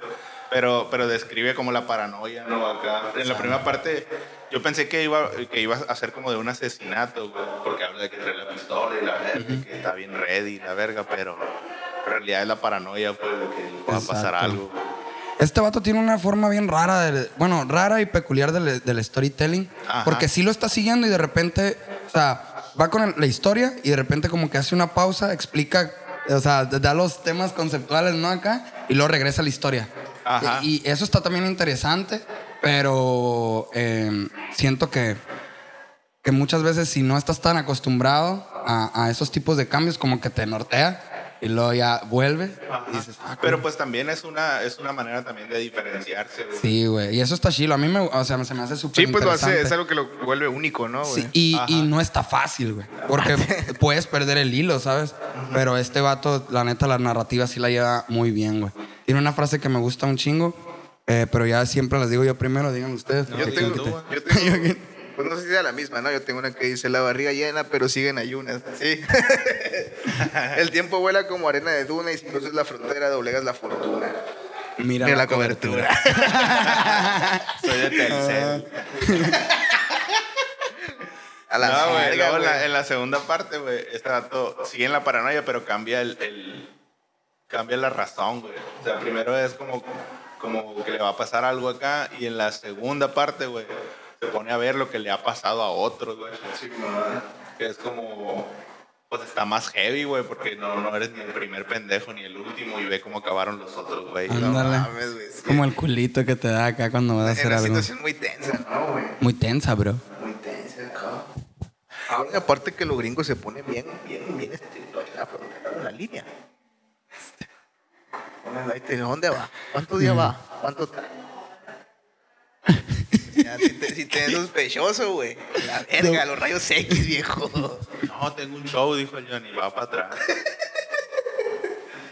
Speaker 1: Pero, pero describe como la paranoia, ¿no? Acá. En la primera parte, yo pensé que iba, que iba a ser como de un asesinato, güey. Porque habla de que trae la pistola y la verga, y que está bien ready, la verga, pero en realidad es la paranoia, pues, de que va a pasar algo.
Speaker 3: Este vato tiene una forma bien rara, de, bueno, rara y peculiar del, del storytelling.
Speaker 1: Ajá.
Speaker 3: Porque sí lo está siguiendo y de repente, o sea, va con la historia y de repente como que hace una pausa, explica, o sea, da los temas conceptuales, ¿no? Acá, y luego regresa a la historia.
Speaker 1: Ajá.
Speaker 3: Y, y eso está también interesante, pero eh, siento que, que muchas veces si no estás tan acostumbrado a, a esos tipos de cambios, como que te nortea y luego ya vuelve. Y dices, ah,
Speaker 1: Pero pues también es una, es una manera también de diferenciarse, güey.
Speaker 3: Sí, güey. Y eso está chilo. A mí me, o sea, se me hace súper
Speaker 2: Sí, pues lo hace,
Speaker 3: interesante.
Speaker 2: es algo que lo vuelve único, ¿no, güey?
Speaker 3: Sí, y,
Speaker 1: Ajá.
Speaker 3: y no está fácil, güey. Porque puedes perder el hilo, ¿sabes? Pero este vato, la neta, la narrativa sí la lleva muy bien, güey. Tiene una frase que me gusta un chingo, eh, pero ya siempre las digo yo primero, digan ustedes.
Speaker 1: No,
Speaker 2: Yo tengo, yo pues no sé si sea la misma, ¿no? Yo tengo una que dice la barriga llena, pero sigue en ayunas. Sí. El tiempo vuela como arena de duna y si cruzas la frontera doblegas la fortuna.
Speaker 3: Mira,
Speaker 2: Mira la cobertura.
Speaker 1: Soy de Telcel.
Speaker 2: A la
Speaker 1: no, güey. Luego en la,
Speaker 2: güey.
Speaker 1: en la segunda parte, güey, este dato sigue en la paranoia, pero cambia el, el- cambia la razón, güey. O sea, primero es como, como que le va a pasar algo acá, y en la segunda parte, güey, se pone a ver lo que le ha pasado a otros, güey. Que es como, pues está más heavy, güey, porque no, no eres ni el primer pendejo ni el último, y ve cómo acabaron los otros, güey.
Speaker 3: Ah,
Speaker 2: No
Speaker 3: Ándale.
Speaker 2: mames, güey.
Speaker 3: Es como el culito que te da acá cuando vas a hacer
Speaker 2: una
Speaker 3: algo.
Speaker 2: situación muy tensa, ¿no, güey?
Speaker 3: Muy tensa, bro.
Speaker 2: Muy tensa, cabrón. Ahora, aparte que los gringos se ponen bien, bien, bien en la frontera, en la línea. Ahí, ¿Dónde va? ¿Cuántos días va? ¿Cuánto? Ya, si, te, si te ves sospechoso, güey. La verga, los rayos X, viejo.
Speaker 1: No, tengo un show, dijo el Johnny, va para atrás.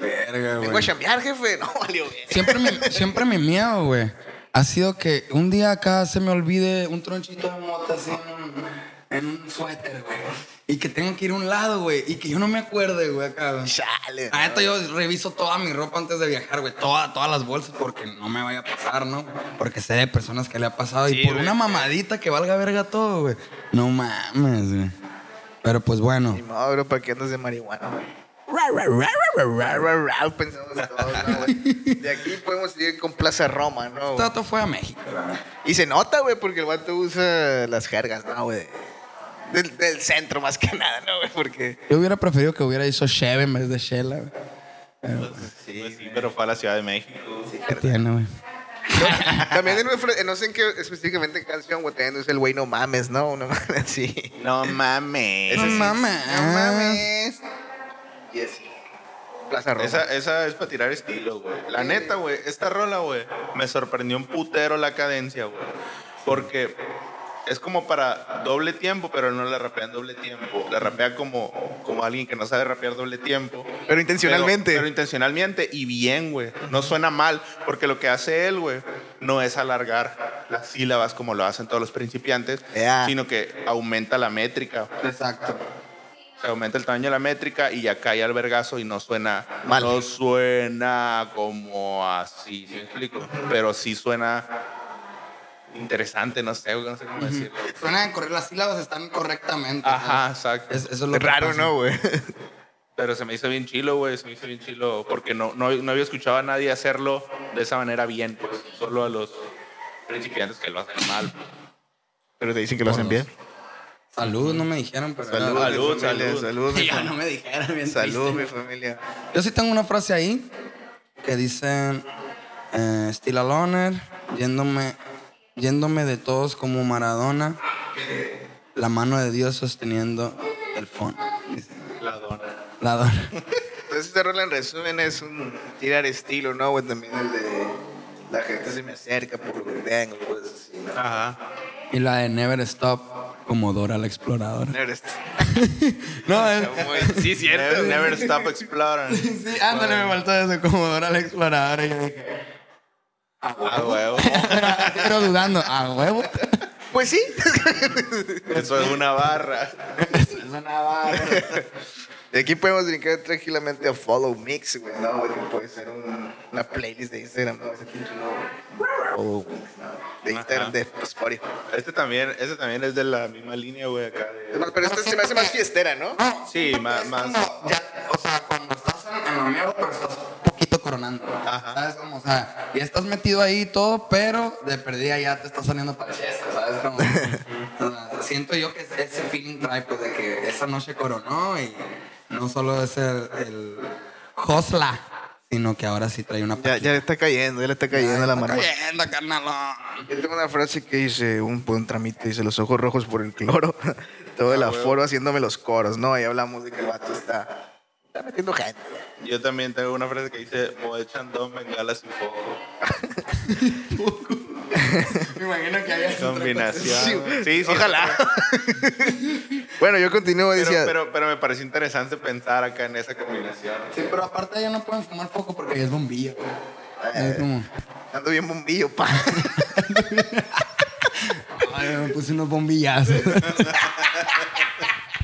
Speaker 3: Verga,
Speaker 2: Vengo a chambear, jefe. No, valió bien.
Speaker 3: Siempre mi, siempre mi miedo, güey, ha sido que un día acá se me olvide un tronchito de mota así en un, suéter, güey. Y que tenga que ir a un lado, güey. Y que yo no me acuerde, güey, acá, güey.
Speaker 2: Chale.
Speaker 3: La neta, yo reviso toda mi ropa antes de viajar, güey. Toda, todas las bolsas porque no me vaya a pasar, ¿no? Porque sé de personas que le ha pasado.
Speaker 1: Sí,
Speaker 3: y por
Speaker 1: güey.
Speaker 3: una mamadita que valga verga todo, güey. No mames, güey. Pero pues bueno.
Speaker 2: Ni modo, bro, ¿para qué andas de marihuana, güey? Ra, ra, ra, Pensamos todos, ¿no, güey? De aquí podemos ir con Plaza Roma, ¿no?
Speaker 3: Este
Speaker 2: güey?
Speaker 3: dato fue a México.
Speaker 2: Y se nota, güey, porque el vato usa las jergas, ¿no, güey? Del, del centro más que nada, ¿no, güey? Porque...
Speaker 3: Yo hubiera preferido que hubiera hizo Cheve en vez de Shela, güey.
Speaker 1: Sí, Pues sí, pero fue a la Ciudad de México.
Speaker 3: ¿Qué tiene, güey?
Speaker 2: También en una fra- no sé en qué específicamente en canción, güey, también dice el güey no mames, ¿no? Una madre así.
Speaker 1: No mames.
Speaker 3: No mames.
Speaker 2: No mames. Y así. Plaza Roma.
Speaker 1: Esa, esa es para tirar estilo, güey. La neta, güey, esta rola, güey, me sorprendió un putero la cadencia, güey. Porque es como para doble tiempo, pero no la rapea en doble tiempo. La rapea como, como alguien que no sabe rapear doble tiempo.
Speaker 2: Pero intencionalmente.
Speaker 1: Pero, pero intencionalmente y bien, güey. No suena mal, porque lo que hace él, güey, no es alargar las sílabas como lo hacen todos los principiantes, sino que aumenta la métrica.
Speaker 3: Exacto.
Speaker 1: Se aumenta el tamaño de la métrica y ya cae al vergazo y no suena
Speaker 2: Mal.
Speaker 1: no suena como así, ¿sí me explico? Pero sí suena interesante, no sé, no sé cómo decirlo.
Speaker 3: Suena de correr, las sílabas están correctamente.
Speaker 1: Ajá, exacto.
Speaker 3: Es- eso es lo que
Speaker 2: raro,
Speaker 3: pasa.
Speaker 2: ¿no, güey?
Speaker 1: Pero se me hizo bien chilo, güey, se me hizo bien chilo porque no, no, no había escuchado a nadie hacerlo de esa manera bien, pues solo a los principiantes que lo hacen mal. pues.
Speaker 2: Pero te dicen que lo hacen bien.
Speaker 3: Salud, no me dijeron, pero.
Speaker 2: Salud,
Speaker 1: Salud,
Speaker 2: mi familia,
Speaker 1: salud.
Speaker 2: salud. mi
Speaker 3: Ya no me dijeron, bien
Speaker 2: Salud, mi
Speaker 3: triste.
Speaker 2: familia.
Speaker 3: Yo sí tengo una frase ahí que dice: eh, Still a loner, yéndome, yéndome de todos como Maradona, la mano de Dios sosteniendo el fondo.
Speaker 1: La dona.
Speaker 3: La dona.
Speaker 2: Entonces, este rol en resumen es un tirar estilo, ¿no, güey? También el de la gente se me acerca por lo que tengo, pues así, ¿no?
Speaker 1: Ajá.
Speaker 3: Y la de Never Stop, como Dora la exploradora.
Speaker 2: Never est-
Speaker 3: No, es,
Speaker 2: Muy- Sí, cierto.
Speaker 1: Never, never stop exploring.
Speaker 3: sí, ándale, me faltó eso, como Dora la exploradora. Y yo dije,
Speaker 1: Ah, huevo.
Speaker 3: pero dudando, a huevo.
Speaker 2: Pues sí.
Speaker 1: Eso es una barra.
Speaker 3: Es una barra.
Speaker 2: Y aquí podemos brincar tranquilamente a Follow Mix, güey, ¿no? Güey, que puede ser un- una playlist de Instagram, ¿no? Ese pinche nombre. Follow Mix, ¿no? De Instagram,
Speaker 1: Ajá.
Speaker 2: de Spotify.
Speaker 1: Este también, este también es de la misma línea, güey, acá.
Speaker 2: Es
Speaker 1: De...
Speaker 2: más, Pero esta se me hace más fiestera, ¿no?
Speaker 1: Sí, más- más-
Speaker 3: ya, o sea, cuando estás en, en lo pero estás coronando.
Speaker 1: Ajá.
Speaker 3: ¿Sabes cómo? O sea, y estás metido ahí y todo, pero de perdida ya te está saliendo para ¿sabes cómo? O sea, siento yo que ese feeling trae, pues, de que esa noche coronó y no solo es el, el sino que ahora sí trae una
Speaker 2: Ya, ya le está cayendo, ya le está cayendo la mano.
Speaker 3: Está cayendo, carnalón.
Speaker 2: Yo tengo una frase que dice, un, un tramite, dice, los ojos rojos por el cloro, todo el
Speaker 1: Ah,
Speaker 2: aforo haciéndome los coros, ¿no? Ahí hablamos de que el vato está, está metiendo gente.
Speaker 1: Yo también tengo una frase que dice, Moe Chandon, bengalas y foco.
Speaker 3: Me imagino que haya
Speaker 1: Combinación. Sí, sí.
Speaker 2: Ojalá. bueno, yo continúo,
Speaker 1: Pero,
Speaker 2: decía,
Speaker 1: pero, pero me pareció interesante pensar acá en esa combinación.
Speaker 3: Sí, pero aparte ya no pueden fumar poco porque ya es bombilla. Es como...
Speaker 2: ando bien bombillo, pa.
Speaker 3: Ay, me puse unos bombillazos.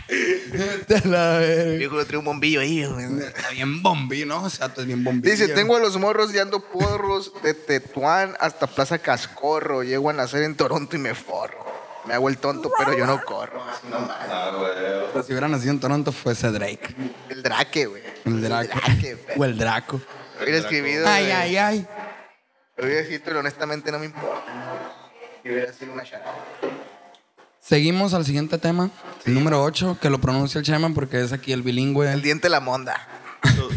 Speaker 3: La
Speaker 2: yo traigo un bombillo ahí.
Speaker 3: Está bien bombillo, ¿no? O sea, tú es bien bombillo.
Speaker 2: Dice, tengo a los morros dando porros de Tetuán hasta Plaza Cascorro. Llego a nacer en Toronto y me forro. Me hago el tonto, pero yo no corro. Así nomás.
Speaker 1: Ah, güey.
Speaker 3: Si hubiera nacido en Toronto, fuese Drake.
Speaker 2: El Drake, güey.
Speaker 3: El.
Speaker 2: Drake,
Speaker 3: O el Draco.
Speaker 2: Hubiera escribido.
Speaker 3: Ay, ay, ay.
Speaker 2: Hubiera escrito, pero honestamente no me importa. Y hubiera sido una chata.
Speaker 3: Seguimos al siguiente tema. El número 8, que lo pronuncia el Chema porque es aquí el bilingüe.
Speaker 2: El diente de la monda.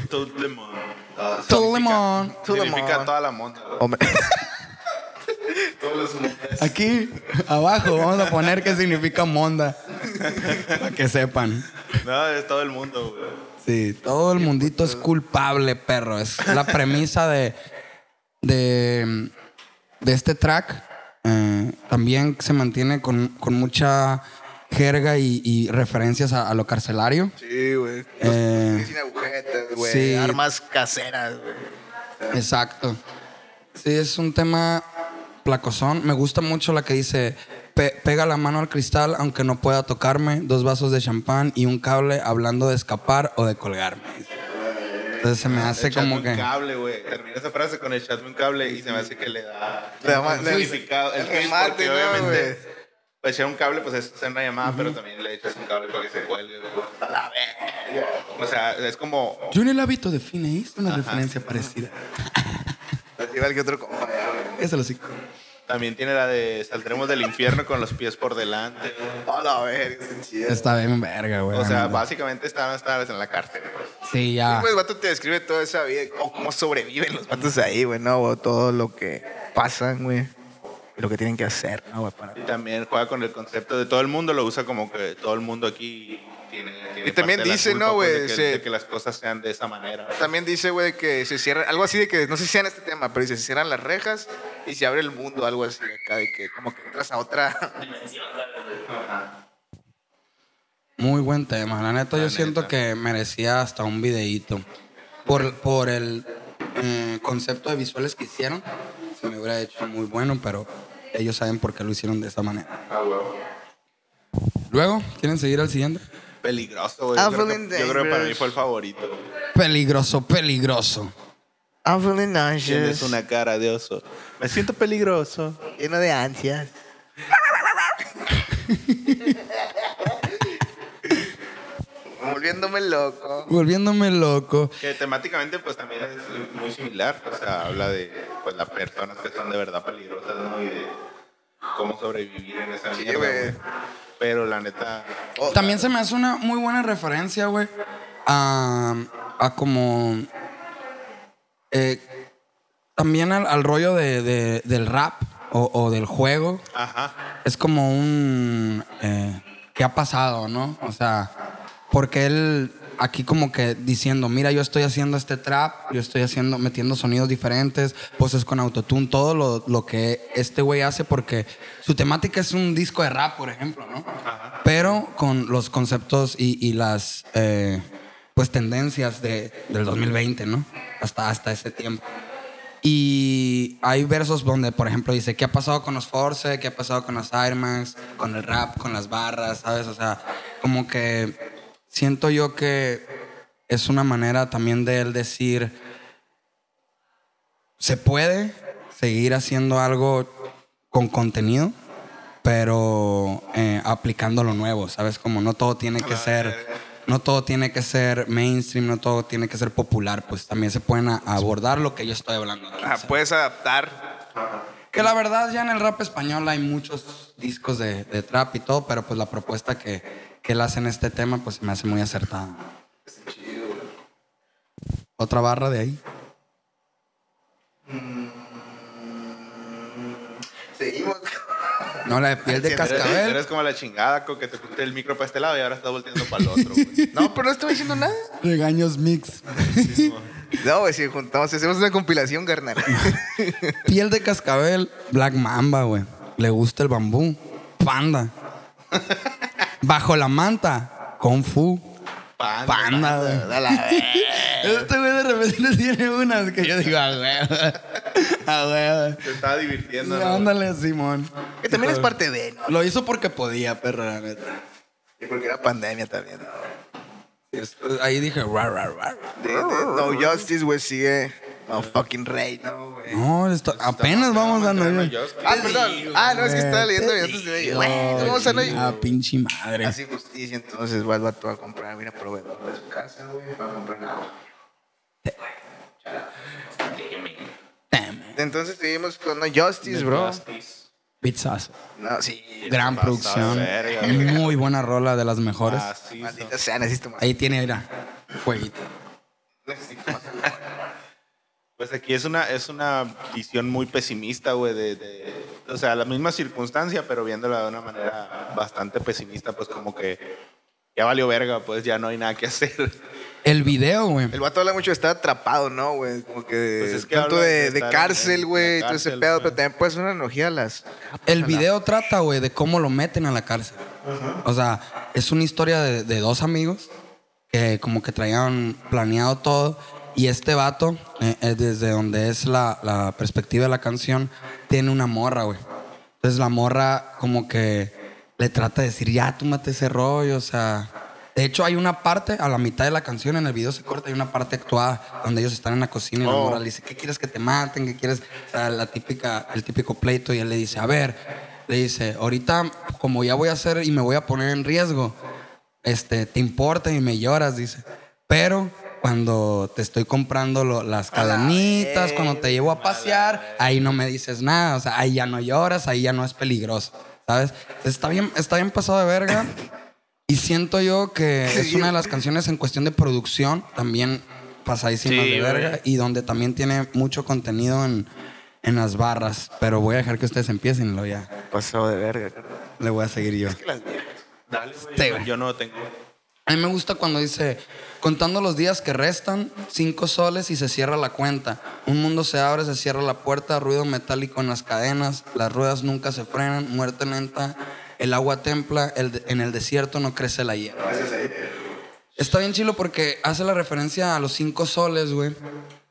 Speaker 1: To- to lemon.
Speaker 3: To
Speaker 1: significa-
Speaker 3: lemon.
Speaker 2: To
Speaker 1: Significa
Speaker 2: lemon.
Speaker 1: toda la monta. güey.
Speaker 2: Hombre.
Speaker 1: Todos los montes.
Speaker 3: Aquí, abajo, vamos a poner qué significa monda. Para que sepan.
Speaker 1: No, es todo el mundo, güey.
Speaker 3: Sí, todo el mundito es culpable, perro. Es la premisa de, de, de este track. Eh, también se mantiene con, con mucha jerga y, y referencias a, a lo carcelario.
Speaker 2: Sí, güey.
Speaker 3: Eh,
Speaker 2: Sin agujetas, güey.
Speaker 3: sí.
Speaker 2: Armas caseras, güey.
Speaker 3: Exacto. Sí, es un tema placosón. Me gusta mucho la que dice, "Pe- pega la mano al cristal aunque no pueda tocarme, dos vasos de champán y un cable hablando de escapar o de colgarme. Entonces se me hace
Speaker 1: Echarme
Speaker 3: como
Speaker 1: un
Speaker 3: que...
Speaker 1: cable, güey. Termina esa frase con echarme un cable y se me hace que le da
Speaker 2: Le da más-
Speaker 1: significado.
Speaker 2: el remate, ¿no,
Speaker 1: obviamente pues, echar un cable pues es hacer una llamada, pero también le echas un cable para que se cuelgue. güey. O sea, es como
Speaker 3: Yo en el hábito de Fine hice una referencia parecida.
Speaker 2: Así igual que otro compañero, güey.
Speaker 3: Eso lo sí.
Speaker 1: También tiene la de saldremos del infierno con los pies por delante.
Speaker 2: A la verga, está chido.
Speaker 3: Está bien verga, güey.
Speaker 1: O sea,
Speaker 3: neta.
Speaker 1: básicamente están hasta en la cárcel. pues.
Speaker 3: Sí, ya.
Speaker 2: Pues el vato te describe toda esa vida, o cómo sobreviven los vatos ahí, güey, ¿no? O todo lo que pasan, güey. Y lo que tienen que hacer, ¿no, güey? Para...
Speaker 1: Y también juega con el concepto de todo el mundo, lo usa como que todo el mundo aquí tiene. tiene
Speaker 2: Y también
Speaker 1: de
Speaker 2: dice,
Speaker 1: culpa,
Speaker 2: ¿no,
Speaker 1: pues,
Speaker 2: güey?
Speaker 1: de, que,
Speaker 2: Se-
Speaker 1: de que las cosas sean de esa manera.
Speaker 2: También dice, güey, que se cierran, algo así de que, no sé si sea en este tema, pero dice, se cierran las rejas y se abre el mundo, algo así acá, de que como que entras a otra dimensión.
Speaker 3: Muy buen tema. La neta, yo siento que merecía hasta un videíto. Por, por el eh, concepto de visuales que hicieron, se me hubiera hecho muy bueno, pero ellos saben por qué lo hicieron de esa manera.
Speaker 1: Ah, huevo.
Speaker 3: Luego, ¿quieren seguir al siguiente?
Speaker 1: Peligroso, güey.
Speaker 2: I'm
Speaker 1: Yo, creo que- yo creo que para mí fue el favorito.
Speaker 3: Peligroso, peligroso.
Speaker 2: I'm feeling
Speaker 1: Tienes una cara de oso. Me siento peligroso.
Speaker 2: lleno de ansias. Volviéndome loco.
Speaker 3: Volviéndome loco.
Speaker 1: Que temáticamente, pues también es muy similar. O sea, habla de pues, las personas que son de verdad peligrosas, ¿no? Y de cómo sobrevivir en esa
Speaker 2: Sí,
Speaker 1: mierda.
Speaker 2: güey.
Speaker 1: güey. Pero la neta.
Speaker 2: Oh,
Speaker 3: También se me hace una muy buena referencia, güey, a, a como... eh, también al, al rollo de, de- del rap, o, o del juego,
Speaker 1: Ajá.
Speaker 3: es como un... eh, ¿Qué ha pasado, no? O sea, porque él aquí como que diciendo, mira, yo estoy haciendo este trap, yo estoy haciendo, metiendo sonidos diferentes, voces con autotune, todo lo, lo que este güey hace porque su temática es un disco de rap, por ejemplo, ¿no? Pero con los conceptos y, y las, eh, pues, tendencias de, del 2020, ¿no? Hasta, hasta ese tiempo. Y hay versos donde, por ejemplo, dice, ¿qué ha pasado con los Force? ¿Qué ha pasado con las Air Max? Con el rap, con las barras, ¿sabes? O sea, como que siento yo que es una manera también de él decir, se puede seguir haciendo algo con contenido, pero eh, aplicando lo nuevo, ¿sabes? Como no todo tiene que ser... No todo tiene que ser mainstream, no todo tiene que ser popular, pues también se pueden abordar lo que yo estoy hablando. aquí,
Speaker 2: Ah, puedes adaptar.
Speaker 3: Que la verdad ya en el rap español hay muchos discos de, de trap y todo, pero pues la propuesta que, que él hace en este tema pues se me hace muy acertada. Otra barra de ahí.
Speaker 2: Seguimos.
Speaker 3: No, la de piel de cascabel.
Speaker 1: eres como la chingada, co, que te pusiste el micro para este lado y ahora estás volteando para el otro. güey.
Speaker 2: No, pero no estoy diciendo nada.
Speaker 3: Regaños mix.
Speaker 2: No, güey, si juntamos, hacemos una compilación, carnal.
Speaker 3: Piel de cascabel, Black Mamba, güey. Le gusta el bambú. Panda. Bajo la manta, Kung Fu.
Speaker 1: Panda.
Speaker 3: Panda, güey.
Speaker 2: A la.
Speaker 3: Este güey de repente tiene unas que yo digo, a huevo. A huevo.
Speaker 1: Te estaba divirtiendo. ¿no?
Speaker 3: Ándale, Simón.
Speaker 2: Que también es parte de, ¿no?
Speaker 3: Lo hizo porque podía, perro, la neta.
Speaker 2: Y porque era pandemia también.
Speaker 3: Ahí dije, rar.
Speaker 2: De- de- no Justice, güey, sigue. No fucking rey, no, güey.
Speaker 3: No, esto- apenas vamos yo.
Speaker 1: Just-
Speaker 2: Ah, perdón. Ah, no, es que estaba leyendo y antes de Güey, vamos a
Speaker 3: Ah, pinche madre.
Speaker 2: Así justicia, entonces va el vato a comprar, mira, proveedor de su casa, güey, va a comprar nada.
Speaker 3: Damn,
Speaker 2: Entonces seguimos con No Justice, bro.
Speaker 1: Justice.
Speaker 3: Pizzazo.
Speaker 2: No, sí.
Speaker 3: Gran producción.
Speaker 1: verga,
Speaker 3: Muy buena rola, de las mejores.
Speaker 1: Macizo.
Speaker 2: Maldita sea, necesito más.
Speaker 3: Ahí tiene, mira, fueguito.
Speaker 2: Necesito más.
Speaker 1: Pues aquí es una, es una visión muy pesimista, güey, de, de- o sea, la misma circunstancia, pero viéndola de una manera bastante pesimista, pues como que ya valió verga, pues ya no hay nada que hacer.
Speaker 3: El video, güey.
Speaker 2: El vato habla mucho de estar atrapado, ¿no, güey? Como que,
Speaker 1: Pues es que
Speaker 2: tanto de,
Speaker 1: de
Speaker 2: de cárcel, güey, todo ese pedo,
Speaker 1: güey.
Speaker 2: pero también puede ser una analogía a las...
Speaker 3: El video trata, güey, de cómo lo meten a la cárcel. O sea, es una historia de, de dos amigos que como que traían planeado todo. Y este vato, eh, eh, desde donde es la, la perspectiva de la canción, tiene una morra, güey. Entonces la morra como que le trata de decir, ya, tú mate ese rollo, o sea... De hecho, hay una parte, a la mitad de la canción, en el video se corta, hay una parte actuada donde ellos están en la cocina y la
Speaker 2: Oh.
Speaker 3: morra le dice, ¿qué quieres que te maten? ¿Qué quieres? O sea, la típica, el típico pleito. Y él le dice, a ver, le dice, ahorita como ya voy a hacer y me voy a poner en riesgo, este, te importa y me lloras, dice. Pero cuando te estoy comprando lo- las cadenitas, cuando te llevo a pasear, ahí no me dices nada. O sea, ahí ya no lloras, ahí ya no es peligroso, ¿sabes? Está bien, está bien pasado de verga. Y siento yo que es una de las canciones en cuestión de producción también pasadísimas
Speaker 2: Sí,
Speaker 3: de verga y donde también tiene mucho contenido en, en las barras. Pero voy a dejar que ustedes empiecen, lo ya.
Speaker 2: Pasado de verga.
Speaker 3: Le voy a seguir yo.
Speaker 1: Dale, güey,
Speaker 3: Sí,
Speaker 1: yo-
Speaker 3: güey.
Speaker 1: yo no tengo.
Speaker 3: A mí me gusta cuando dice, contando los días que restan, cinco soles y se cierra la cuenta. Un mundo se abre, se cierra la puerta, ruido metálico en las cadenas, las ruedas nunca se frenan, muerte lenta, el agua templa, el en el desierto no crece la hierba. Está bien chilo porque hace la referencia a los cinco soles, güey,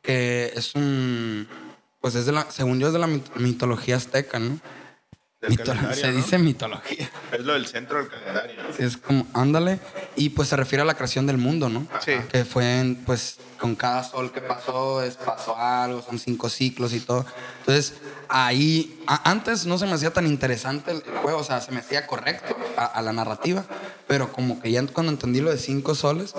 Speaker 3: que es un, pues es de la, según yo es de la mit- mitología azteca, ¿no? Mito- se
Speaker 1: ¿no?
Speaker 3: dice mitología.
Speaker 1: Es lo del centro del calendario.
Speaker 3: Sí, es como, ándale. Y pues se refiere a la creación del mundo, ¿no?
Speaker 2: Sí.
Speaker 3: Que fue, en, pues, con cada sol que pasó, es, pasó algo, son cinco ciclos y todo. Entonces, ahí, a- antes no se me hacía tan interesante el juego, o sea, se me hacía correcto a, a la narrativa, pero como que ya cuando entendí lo de cinco soles,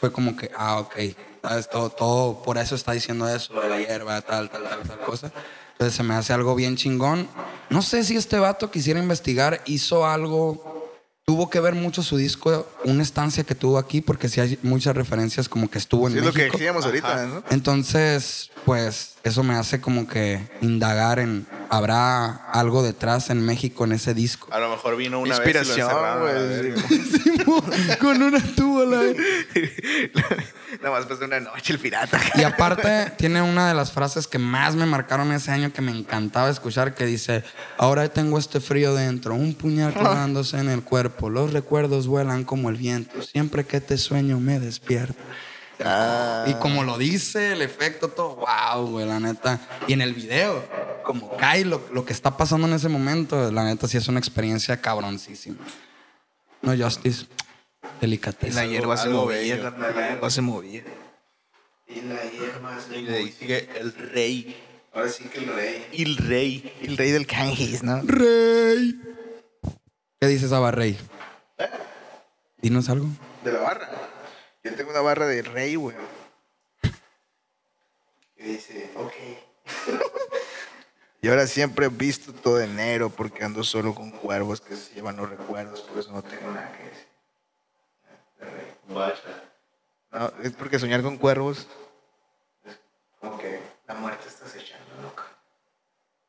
Speaker 3: fue como que, ah, ok, ¿sabes? Todo, todo, por eso está diciendo eso, lo de la hierba, tal, tal, tal, tal cosa. Entonces se me hace algo bien chingón. No sé si este vato quisiera investigar, hizo algo tuvo que ver mucho su disco, una estancia que tuvo aquí, porque sí hay muchas referencias como que estuvo en
Speaker 2: Sí, es lo que
Speaker 3: México.
Speaker 2: decíamos ahorita, ¿no?
Speaker 3: Entonces, pues eso me hace como que indagar en, ¿habrá algo detrás en México en ese disco?
Speaker 1: A lo mejor vino una
Speaker 2: Inspiración,
Speaker 1: vez y lo encerraron. la.
Speaker 3: Con una tuba,
Speaker 2: Nada más pasó una noche el pirata.
Speaker 3: Y aparte, tiene una de las frases que más me marcaron ese año que me encantaba escuchar, que dice, ahora tengo este frío dentro, un puñal clavándose en el cuerpo, los recuerdos vuelan como el viento, siempre que te sueño me despierto.
Speaker 2: Ah.
Speaker 3: Y como lo dice, el efecto, todo, wow, güey, la neta. Y en el video, como cae lo, lo que está pasando en ese momento, la neta sí es una experiencia cabroncísima. No, Justice, delicateza.
Speaker 2: La hierba se movía, carnal, la hierba se movía.
Speaker 1: Y la hierba se Y de ahí sigue el rey.
Speaker 2: Ahora sí que el rey.
Speaker 1: El rey.
Speaker 2: El rey del canjis, ¿no?
Speaker 3: Rey. ¿Qué dices, Aba Rey? Dinos algo.
Speaker 2: De la barra. Yo tengo una barra de rey, güey. Y dice, ok. y ahora siempre he visto todo enero porque ando solo con cuervos que se llevan los recuerdos, por eso no tengo nada que decir. No, es porque soñar con cuervos es como que la muerte está acechando, loco.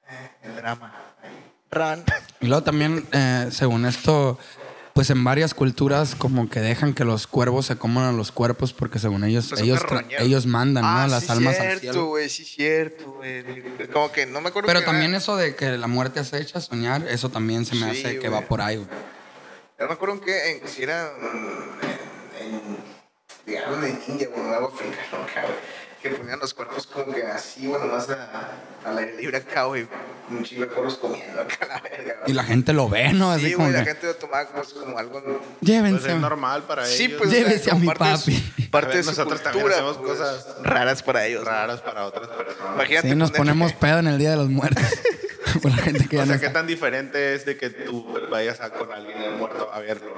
Speaker 2: Eh, el drama. Ahí. Run.
Speaker 3: Y luego también, eh, según esto, pues en varias culturas como que dejan que los cuervos se coman a los cuerpos porque según ellos,
Speaker 2: Pues
Speaker 3: ellos, ellos mandan, ¿no?
Speaker 2: Ah,
Speaker 3: Las
Speaker 2: sí,
Speaker 3: almas al
Speaker 2: cierto,
Speaker 3: cielo.
Speaker 2: güey, sí, cierto, güey. Como que no me acuerdo.
Speaker 3: Pero también
Speaker 2: era-
Speaker 3: eso de que la muerte acecha, soñar, eso también se me
Speaker 2: Sí,
Speaker 3: hace que va por ahí, güey.
Speaker 2: No me acuerdo que en, si era mm, en, en, digamos, en India o en algo africano güey. Que ponían los cuerpos como que así, bueno, más a- al aire libre acá, güey. Un chico de cuervos comiendo acá la verga.
Speaker 3: Y la gente lo ve, ¿no? Así
Speaker 2: Sí,
Speaker 3: como
Speaker 2: güey, la gente lo tomaba como, como algo.
Speaker 1: Pues
Speaker 3: llévense.
Speaker 1: es normal para
Speaker 2: Sí,
Speaker 1: ellos.
Speaker 2: pues. o sea,
Speaker 3: Llévese a mi
Speaker 2: parte de
Speaker 3: papi.
Speaker 2: su- Parte
Speaker 1: A ver,
Speaker 2: de su
Speaker 1: nosotros también
Speaker 2: cultura,
Speaker 1: hacemos
Speaker 2: pues,
Speaker 1: cosas
Speaker 2: raras para ellos.
Speaker 1: raras para otras personas.
Speaker 2: Imagínate
Speaker 3: Sí, nos ponemos pedo en el Día de los Muertos. por la gente que ya
Speaker 1: O
Speaker 3: no
Speaker 1: sea, ¿qué tan diferente es de que tú vayas a con alguien muerto a verlo?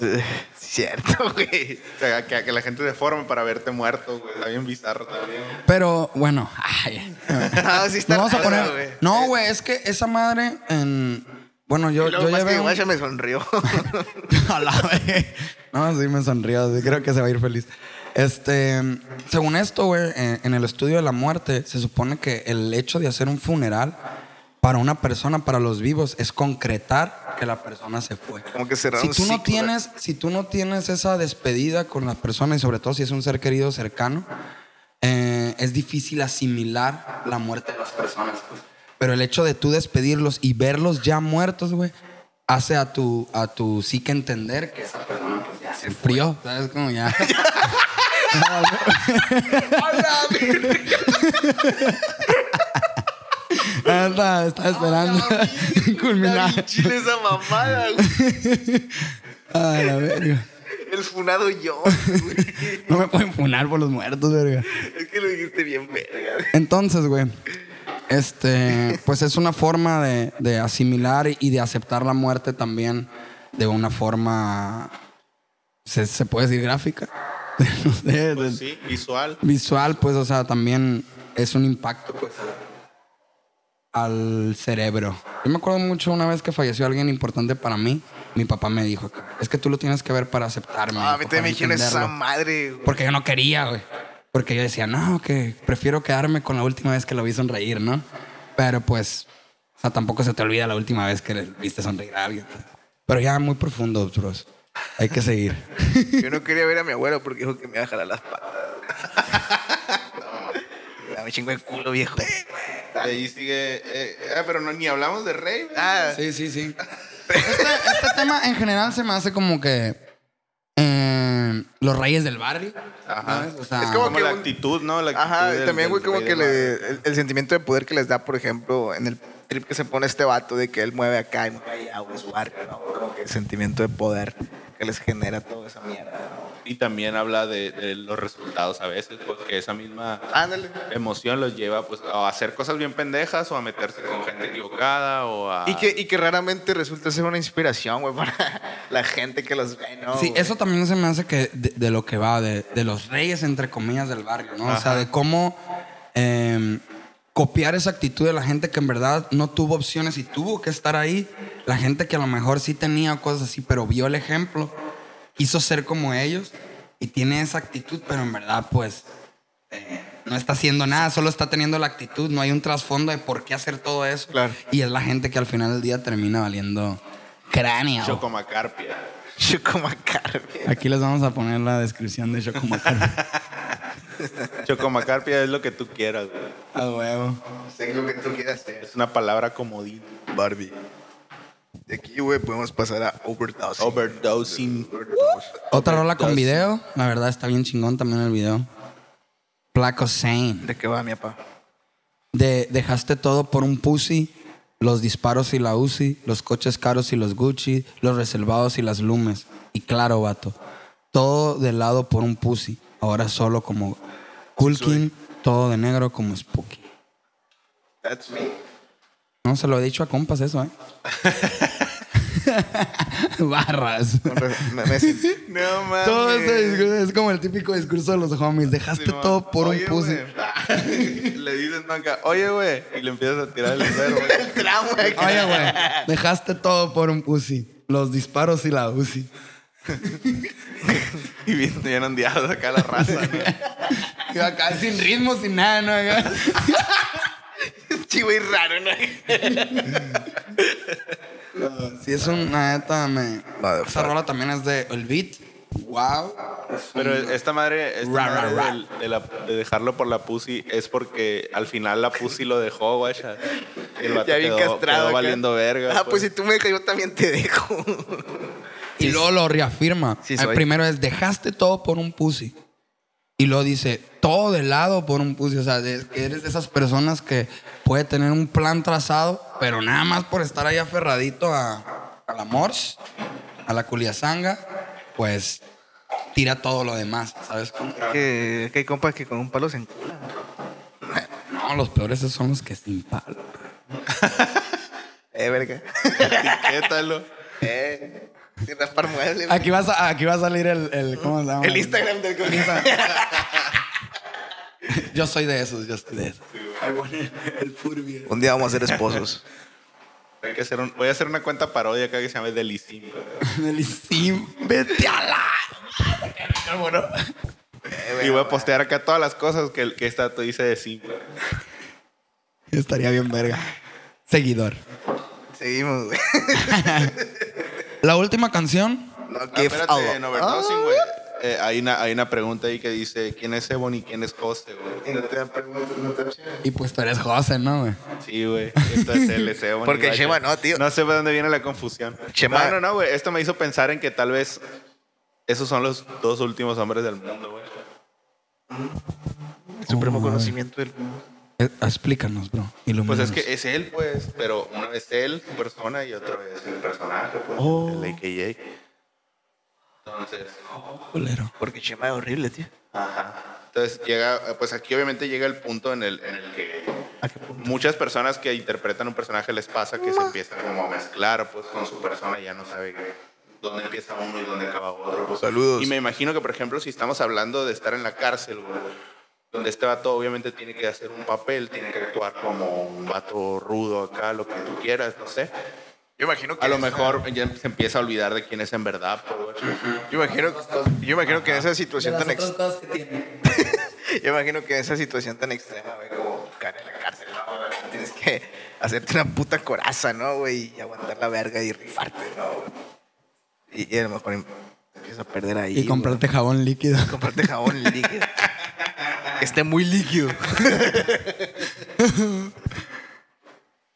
Speaker 2: Cierto, güey.
Speaker 1: O sea, que, que la gente deforme para verte muerto, güey. Está bien bizarro también.
Speaker 3: Pero bueno, ay,
Speaker 2: Ah, sí está
Speaker 3: vamos a poner.
Speaker 2: güey.
Speaker 3: No, güey, es que esa madre en. Bueno, yo,
Speaker 2: Y luego
Speaker 3: yo
Speaker 2: más
Speaker 3: llevé
Speaker 2: que
Speaker 3: un-
Speaker 2: guacha me sonrió.
Speaker 3: A la vez. No, sí me sonrió. sí, creo que se va a ir feliz. Este, según esto, güey, en, en el estudio de la muerte, se supone que el hecho de hacer un funeral para una persona, para los vivos, es concretar que la persona se fue.
Speaker 2: Como que cerrar
Speaker 3: Si
Speaker 2: un
Speaker 3: tú no
Speaker 2: ciclo,
Speaker 3: tienes, si tú no tienes esa despedida con la persona y sobre todo si es un ser querido cercano, eh, es difícil asimilar la muerte de las personas. pues. Pero el hecho de tú despedirlos y verlos ya muertos, güey, hace a tu, a tu psique entender que esa persona pues, ya se frío, ¿sabes? Como ya. Estaba, estaba esperando culminar.
Speaker 2: Chile esa mamada, güey.
Speaker 3: Ay, la verga.
Speaker 2: El funado yo, güey.
Speaker 3: No me pueden funar por los muertos, verga.
Speaker 2: Es que lo dijiste bien, verga.
Speaker 3: Entonces, güey, este, pues es una forma de, de asimilar y de aceptar la muerte también de una forma, se, se puede decir gráfica, No sé, de-
Speaker 1: Pues sí, visual.
Speaker 3: visual, pues, o sea, también es un impacto, pues, al cerebro. Yo me acuerdo mucho una vez que falleció alguien importante para mí, mi papá me dijo, es que tú lo tienes que ver para aceptarme.
Speaker 2: Ah, a mí también me dijeron esa
Speaker 3: entenderlo".
Speaker 2: madre, güey.
Speaker 3: Porque yo no quería, güey. Porque yo decía, no, que prefiero quedarme con la última vez que lo vi sonreír, ¿no? Pero pues, o sea, tampoco se te olvida la última vez que le viste sonreír a alguien. Pero ya muy profundo, bros. Hay que seguir.
Speaker 2: Yo no quería ver a mi abuelo porque dijo que me iba a jalar las patas. Dame chingo de culo, viejo.
Speaker 1: De ahí sigue. eh, ah, pero no, ni hablamos de Rey. güey.
Speaker 2: Ah,
Speaker 3: Sí, sí, sí. Este, este tema en general se me hace como que eh, los reyes del barrio.
Speaker 1: Ajá.
Speaker 3: ¿sabes? O sea,
Speaker 2: Es como
Speaker 1: Como
Speaker 2: que
Speaker 1: la
Speaker 2: un-
Speaker 1: actitud, ¿no? La actitud
Speaker 2: Ajá,
Speaker 1: del-
Speaker 2: también,
Speaker 1: del
Speaker 2: güey, como
Speaker 1: rey
Speaker 2: que
Speaker 1: del
Speaker 2: le-
Speaker 1: barrio.
Speaker 2: el, el sentimiento de poder que les da, por ejemplo, en el trip que se pone este vato de que él mueve acá y mueve allá, güey, su barrio, ¿no? Como que el sentimiento de poder que les genera toda esa mierda, ¿no?
Speaker 1: Y también habla de, de los resultados a veces, pues que esa misma
Speaker 2: Ándale.
Speaker 1: emoción los lleva pues a hacer cosas bien pendejas o a meterse con gente equivocada o a...
Speaker 2: Y que, y que raramente resulta ser una inspiración, güey, para la gente que los ve, ¿no?
Speaker 3: Sí, eso también se me hace que de, de lo que va, de, de los reyes, entre comillas, del barrio, ¿no? O sea, de cómo eh, copiar esa actitud de la gente que en verdad no tuvo opciones y tuvo que estar ahí. La gente que a lo mejor sí tenía cosas así, pero vio el ejemplo, quiso ser como ellos y tiene esa actitud, pero en verdad pues eh, no está haciendo nada, solo está teniendo la actitud, no hay un trasfondo de por qué hacer todo eso.
Speaker 2: Claro.
Speaker 3: Y es la gente que al final del día termina valiendo cráneo.
Speaker 1: Chocomacarpia.
Speaker 2: Chocomacarpia.
Speaker 3: Aquí les vamos a poner la descripción de Chocomacar.
Speaker 1: Chocomacarpia es lo que tú quieras, güey.
Speaker 3: A huevo.
Speaker 2: Sé lo que tú quieras hacer.
Speaker 1: Es una palabra comodín.
Speaker 2: Barbie. De aquí, güey, podemos pasar a overdosing.
Speaker 1: Overdosing.
Speaker 3: Otra rola con video, la verdad está bien chingón también el video. Placo Sane.
Speaker 2: ¿De qué va, mi papá?
Speaker 3: De dejaste todo por un pussy, los disparos y la Uzi, los coches caros y los Gucci, los reservados y las lumes. Y claro, vato, todo de lado por un pussy. Ahora solo como Kulkin, todo de negro como Spooky.
Speaker 2: That's me.
Speaker 3: No, se lo he dicho a compas eso, ¿eh? Barras.
Speaker 2: Me, me sentí.
Speaker 1: No mames.
Speaker 3: Todo ese discurso es como el típico discurso de los homies. Dejaste todo por
Speaker 1: Oye,
Speaker 3: un pussy.
Speaker 1: le dices no acá, oye, güey. Y le empiezas a tirar el cero, güey.
Speaker 2: Trauma.
Speaker 3: Oye, güey, dejaste todo por un pussy. Los disparos y la Uzi.
Speaker 1: Y bien, bien ondeados acá la raza, ¿no?
Speaker 3: Y acá sin ritmo, sin nada, ¿no? Acá.
Speaker 2: Chivo y raro, ¿no?
Speaker 3: Sí, es una neta, me... Esa rola también es de El Beat. Wow.
Speaker 1: Pero esta madre, esta
Speaker 3: Ra, ra,
Speaker 1: madre
Speaker 3: ra.
Speaker 1: del- De, la- de dejarlo por la pussy es porque al final la pussy lo dejó, güey. Y el vato
Speaker 2: Ya bien
Speaker 1: quedó,
Speaker 2: castrado.
Speaker 1: quedó valiendo verga.
Speaker 2: Ah, pues si tú me dejas, yo también te dejo.
Speaker 3: Y luego lo reafirma.
Speaker 2: Sí,
Speaker 3: El primero es, dejaste todo por un pussy. Y luego dice, todo de lado por un pussy. O sea, de- eres de esas personas que puede tener un plan trazado, pero nada más por estar ahí aferradito a, a la morse, a la culiazanga, pues tira todo lo demás, ¿sabes? cómo?
Speaker 2: que, que hay compas que con un palo se enculan.
Speaker 3: No, los peores son los que sin palo.
Speaker 2: Eh, verga.
Speaker 1: Etiquétalo.
Speaker 2: Eh, sin raspar muebles.
Speaker 3: Aquí va a, aquí va a salir el, el- ¿cómo se llama?
Speaker 2: El Instagram del
Speaker 3: Yo soy de esos, yo soy de esos. El.
Speaker 2: Un día vamos a ser esposos.
Speaker 1: Hay que hacer un- voy a hacer una cuenta parodia acá que se llama Delicim.
Speaker 3: Delicim, vete a la.
Speaker 1: Y voy a postear acá todas las cosas que, que esta tú dice de sim.
Speaker 3: Estaría bien verga. Seguidor.
Speaker 2: Seguimos, güey.
Speaker 3: La última canción.
Speaker 2: No,
Speaker 1: Ah, espérate, en overdosing, güey. Eh, hay, una, hay una pregunta ahí que dice: ¿Quién es Ebony y quién es José, güey?
Speaker 2: Y no te dan preguntas, no te dan
Speaker 3: Y pues tú eres José, ¿no, güey?
Speaker 1: Sí, güey. Esto es él, es Ebony.
Speaker 2: Porque
Speaker 1: guacha.
Speaker 2: Chema no, tío.
Speaker 1: No sé de dónde viene la confusión.
Speaker 2: Chema-
Speaker 1: No, no, no, güey. Esto me hizo pensar en que tal vez esos son los dos últimos hombres del mundo, güey.
Speaker 2: El supremo
Speaker 3: Oh,
Speaker 2: conocimiento del mundo.
Speaker 3: Eh, explícanos, bro.
Speaker 1: Pues es que es él, pues, pero uno es él, su persona, y otro es el personaje, pues,
Speaker 2: Oh.
Speaker 1: el AKA. Entonces,
Speaker 3: Culero.
Speaker 2: Porque Chema es horrible, tío.
Speaker 1: ajá. Entonces llega, pues aquí obviamente llega el punto en el, en el que
Speaker 2: ¿A qué punto?
Speaker 1: muchas personas que interpretan un personaje les pasa que se empiezan como a mezclar pues con su persona y ya no sabe dónde empieza uno y dónde acaba otro. pues.
Speaker 2: Saludos.
Speaker 1: Y me imagino que, por ejemplo, si estamos hablando de estar en la cárcel, güey, donde este vato obviamente tiene que hacer un papel, tiene que actuar como un vato rudo acá, lo que tú quieras, no sé.
Speaker 2: Yo imagino que
Speaker 1: A lo mejor ya se empieza a olvidar de quién es en verdad. güey.
Speaker 2: Yo imagino, yo imagino que en esa situación tan ex-
Speaker 3: cosas que tiene.
Speaker 2: yo imagino que en esa situación tan extrema, güey, como caer en la cárcel, ¿no? güey? Tienes que hacerte una puta coraza, ¿no, güey? Y aguantar la verga y rifarte, ¿no? güey? Y, y a lo mejor em- empiezas a perder ahí.
Speaker 3: Y comprarte jabón líquido.
Speaker 2: güey. comprarte jabón líquido. que esté muy líquido.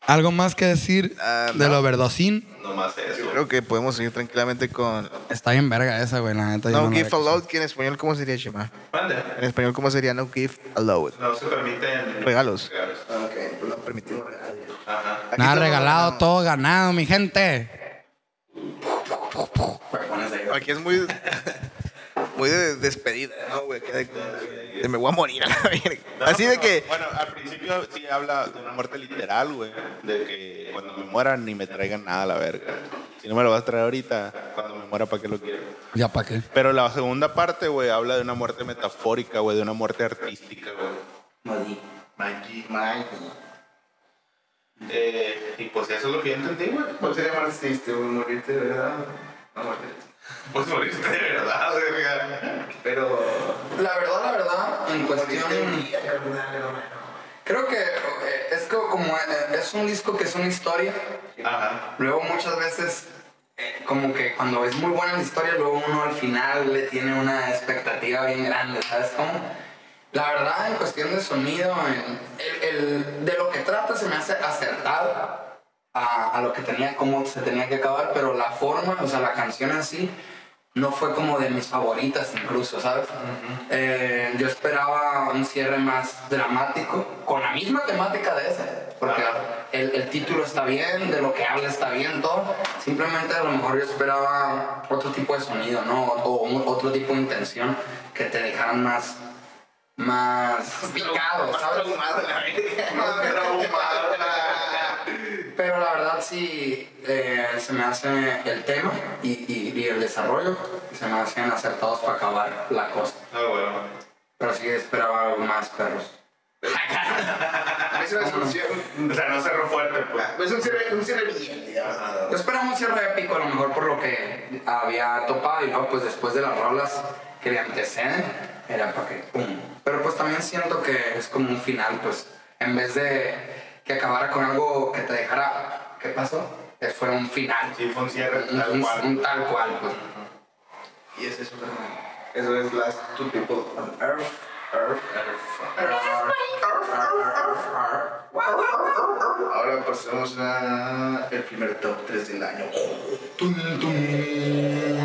Speaker 3: ¿Algo más que decir
Speaker 2: Ah,
Speaker 3: del
Speaker 2: no.
Speaker 3: overdosing?
Speaker 1: Nomás eso.
Speaker 2: Creo que podemos seguir tranquilamente con
Speaker 3: Está bien verga esa, güey, la neta. yo
Speaker 2: No
Speaker 3: no
Speaker 2: Give Allowed, que en español, ¿cómo sería, Chema?
Speaker 1: Mande.
Speaker 2: En español, ¿cómo sería No Give Allowed?
Speaker 1: No se permiten
Speaker 2: Regalos.
Speaker 1: regalos.
Speaker 2: Ok, pues no permitimos regalos.
Speaker 1: Ajá.
Speaker 2: Aquí
Speaker 3: Nada
Speaker 2: todo
Speaker 3: regalado,
Speaker 2: ganado.
Speaker 3: todo ganado, mi gente.
Speaker 2: Aquí es muy. Muy de despedida, ¿no, güey? Me voy a morir a la verga.
Speaker 1: No,
Speaker 2: Así de que.
Speaker 1: Bueno, al principio sí habla de una muerte literal, güey. De que cuando me muera ni me traigan nada a la verga. Si no me lo vas a traer ahorita, cuando me muera, ¿para qué lo quiero?
Speaker 3: Ya para qué.
Speaker 1: Pero la segunda parte, güey, habla de una muerte metafórica, güey, de una muerte artística, güey. Mikey.
Speaker 2: Mikey.
Speaker 1: Eh, y pues eso es lo que yo entendí, güey.
Speaker 2: ¿Cuál sería más triste, güey? ¿Morirte de verdad? No morirte.
Speaker 1: Pues moriste de verdad, verga.
Speaker 2: Pero.
Speaker 3: La verdad, la verdad, en cuestión... Creo que eh, es que como eh, es un disco que es una historia,
Speaker 1: Ajá.
Speaker 3: luego muchas veces eh, como que cuando es muy buena la historia, luego uno al final le tiene una expectativa bien grande, ¿sabes cómo? La verdad, en cuestión de sonido, el- de lo que trata se me hace acertado a, a lo que tenía, cómo se tenía que acabar, pero la forma, o sea, la canción así, no fue como de mis favoritas incluso, ¿sabes? Eh, yo esperaba un cierre más dramático, con la misma temática de ese, porque el, el título está bien, de lo que habla está bien, todo. Simplemente a lo mejor yo esperaba otro tipo de sonido, ¿no? O un- otro tipo de intención que te dejaran más, más picado,
Speaker 2: Más
Speaker 3: ¿sabes?
Speaker 2: traumado la.
Speaker 1: Más traumado,
Speaker 3: Pero la verdad sí eh, se me hace el tema y, y- y el desarrollo se me hacen acertados para acabar la cosa.
Speaker 1: Ah, bueno.
Speaker 3: Pero sí esperaba más, perros.
Speaker 2: A mí se me hace un cierre.
Speaker 1: O sea, no cerró fuerte, pues.
Speaker 2: Es un cierre, un cierre bien.
Speaker 3: Yo esperaba un cierre épico, a lo mejor por lo que había topado y luego pues después de las rolas que le anteceden, era para que pum. Pero pues también siento que es como un final, pues en vez de que acabara con algo que te dejara, ¿qué pasó? Que fuera un final.
Speaker 1: Sí, fue un cierre
Speaker 3: Un,
Speaker 1: tal
Speaker 3: un-
Speaker 1: cual.
Speaker 3: un tal cual, pues.
Speaker 2: Y es eso. Eso es Last Two People on Earth. Earth. Ahora pasamos a el primer top 3 del año.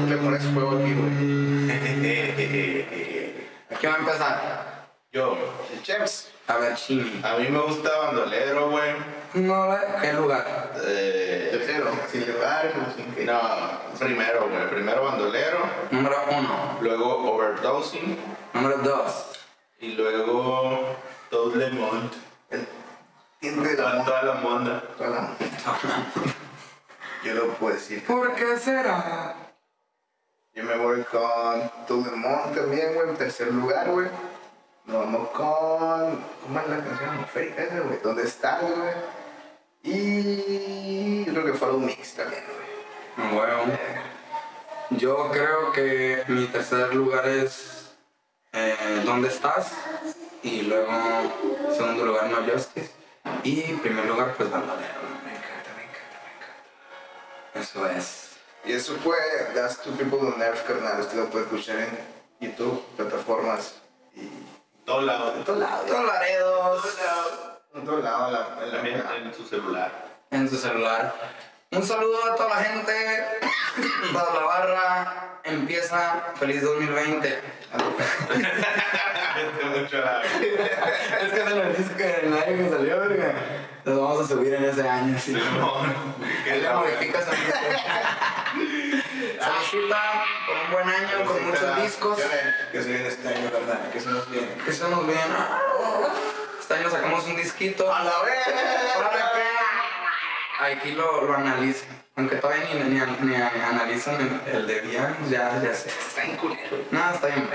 Speaker 2: Le pones fuego aquí, güey.
Speaker 3: ¿Qué va a empezar?
Speaker 1: Yo,
Speaker 2: El Chems.
Speaker 3: A ver, Chimi.
Speaker 1: a mí me gusta Bandolero, güey.
Speaker 3: No, ¿qué lugar?
Speaker 1: Eh,
Speaker 2: Tercero, sin lugar, no sin que.
Speaker 1: no, primero, güey. Primero Bandolero,
Speaker 3: Número uno.
Speaker 1: luego Overdosing
Speaker 3: Número dos.
Speaker 1: y luego Todo Le Monde.
Speaker 2: El tiempo de la
Speaker 1: Toda, la monda.
Speaker 2: Toda la. Yo lo puedo decir.
Speaker 3: ¿Por qué será?
Speaker 2: Yo me voy con Tout le Monde también, güey, en tercer lugar, güey. Nos vamos con. ¿Cómo es la canción? Férica esa, güey. ¿Dónde estás, güey? Y. Yo creo que Follow Mix también, güey.
Speaker 3: Bueno, yo creo que mi tercer lugar es eh, ¿Dónde estás? Y luego segundo lugar No Justice. Y primer lugar pues Bandolero. Me encanta, me encanta, me encanta. Eso es.
Speaker 2: Y eso fue Last Two People on Earth, carnal. Usted lo puede escuchar en YouTube, plataformas y.
Speaker 1: Todo lado.
Speaker 2: En todos lados.
Speaker 3: Laredos.
Speaker 2: En todos lados, en la- en la-
Speaker 1: También en su celular.
Speaker 3: En su celular. Un saludo a toda la gente, toda la barra. Empieza feliz 2020.
Speaker 1: mucho la...
Speaker 3: Es que se lo dice que el año que salió, verga. Los vamos a subir en ese año, sí.
Speaker 1: Simón.
Speaker 3: Que le modificas a Felicita por un buen año, con muchos discos.
Speaker 2: Que se viene este año, ¿verdad? Que se nos viene.
Speaker 3: Que estamos bien. Este año sacamos un disquito.
Speaker 2: ¡A la vez!
Speaker 3: Aquí lo, lo analizo. Aunque todavía ni, ni, ni analizan el, de Bian, ya, ya sé.
Speaker 2: Está en culero.
Speaker 3: No, está bien.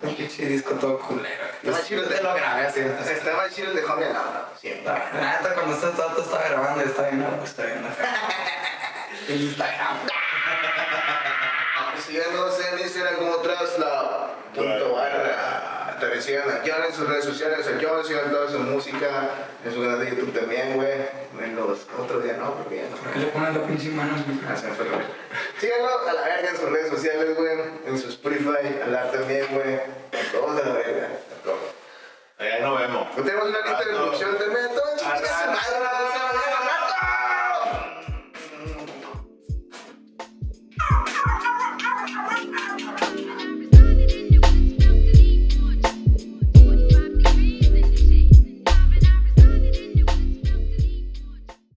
Speaker 3: Un pinche disco todo culero.
Speaker 2: Más chido
Speaker 3: Te lo grabé así.
Speaker 2: Más chido de Alabama, siempre.
Speaker 3: La neta, cuando este dato está grabando, está bien, está bien. Instagram.
Speaker 2: Síganos en Instagram como Trasla. Punto barra. También sigan a John en sus redes sociales, a John, sigan toda su música, en su canal de YouTube también, güey. En los otros días no, porque ya no.
Speaker 3: ¿Por qué le pones la pinche mano?
Speaker 2: Ah, se me fue. Síganlo a la verga en sus redes sociales, güey. En su Spotify, a la también, güey. A todos a la verga. A todos.
Speaker 1: Allá nos vemos.
Speaker 2: Tenemos una lista de
Speaker 1: no.
Speaker 2: reproducción también. Todo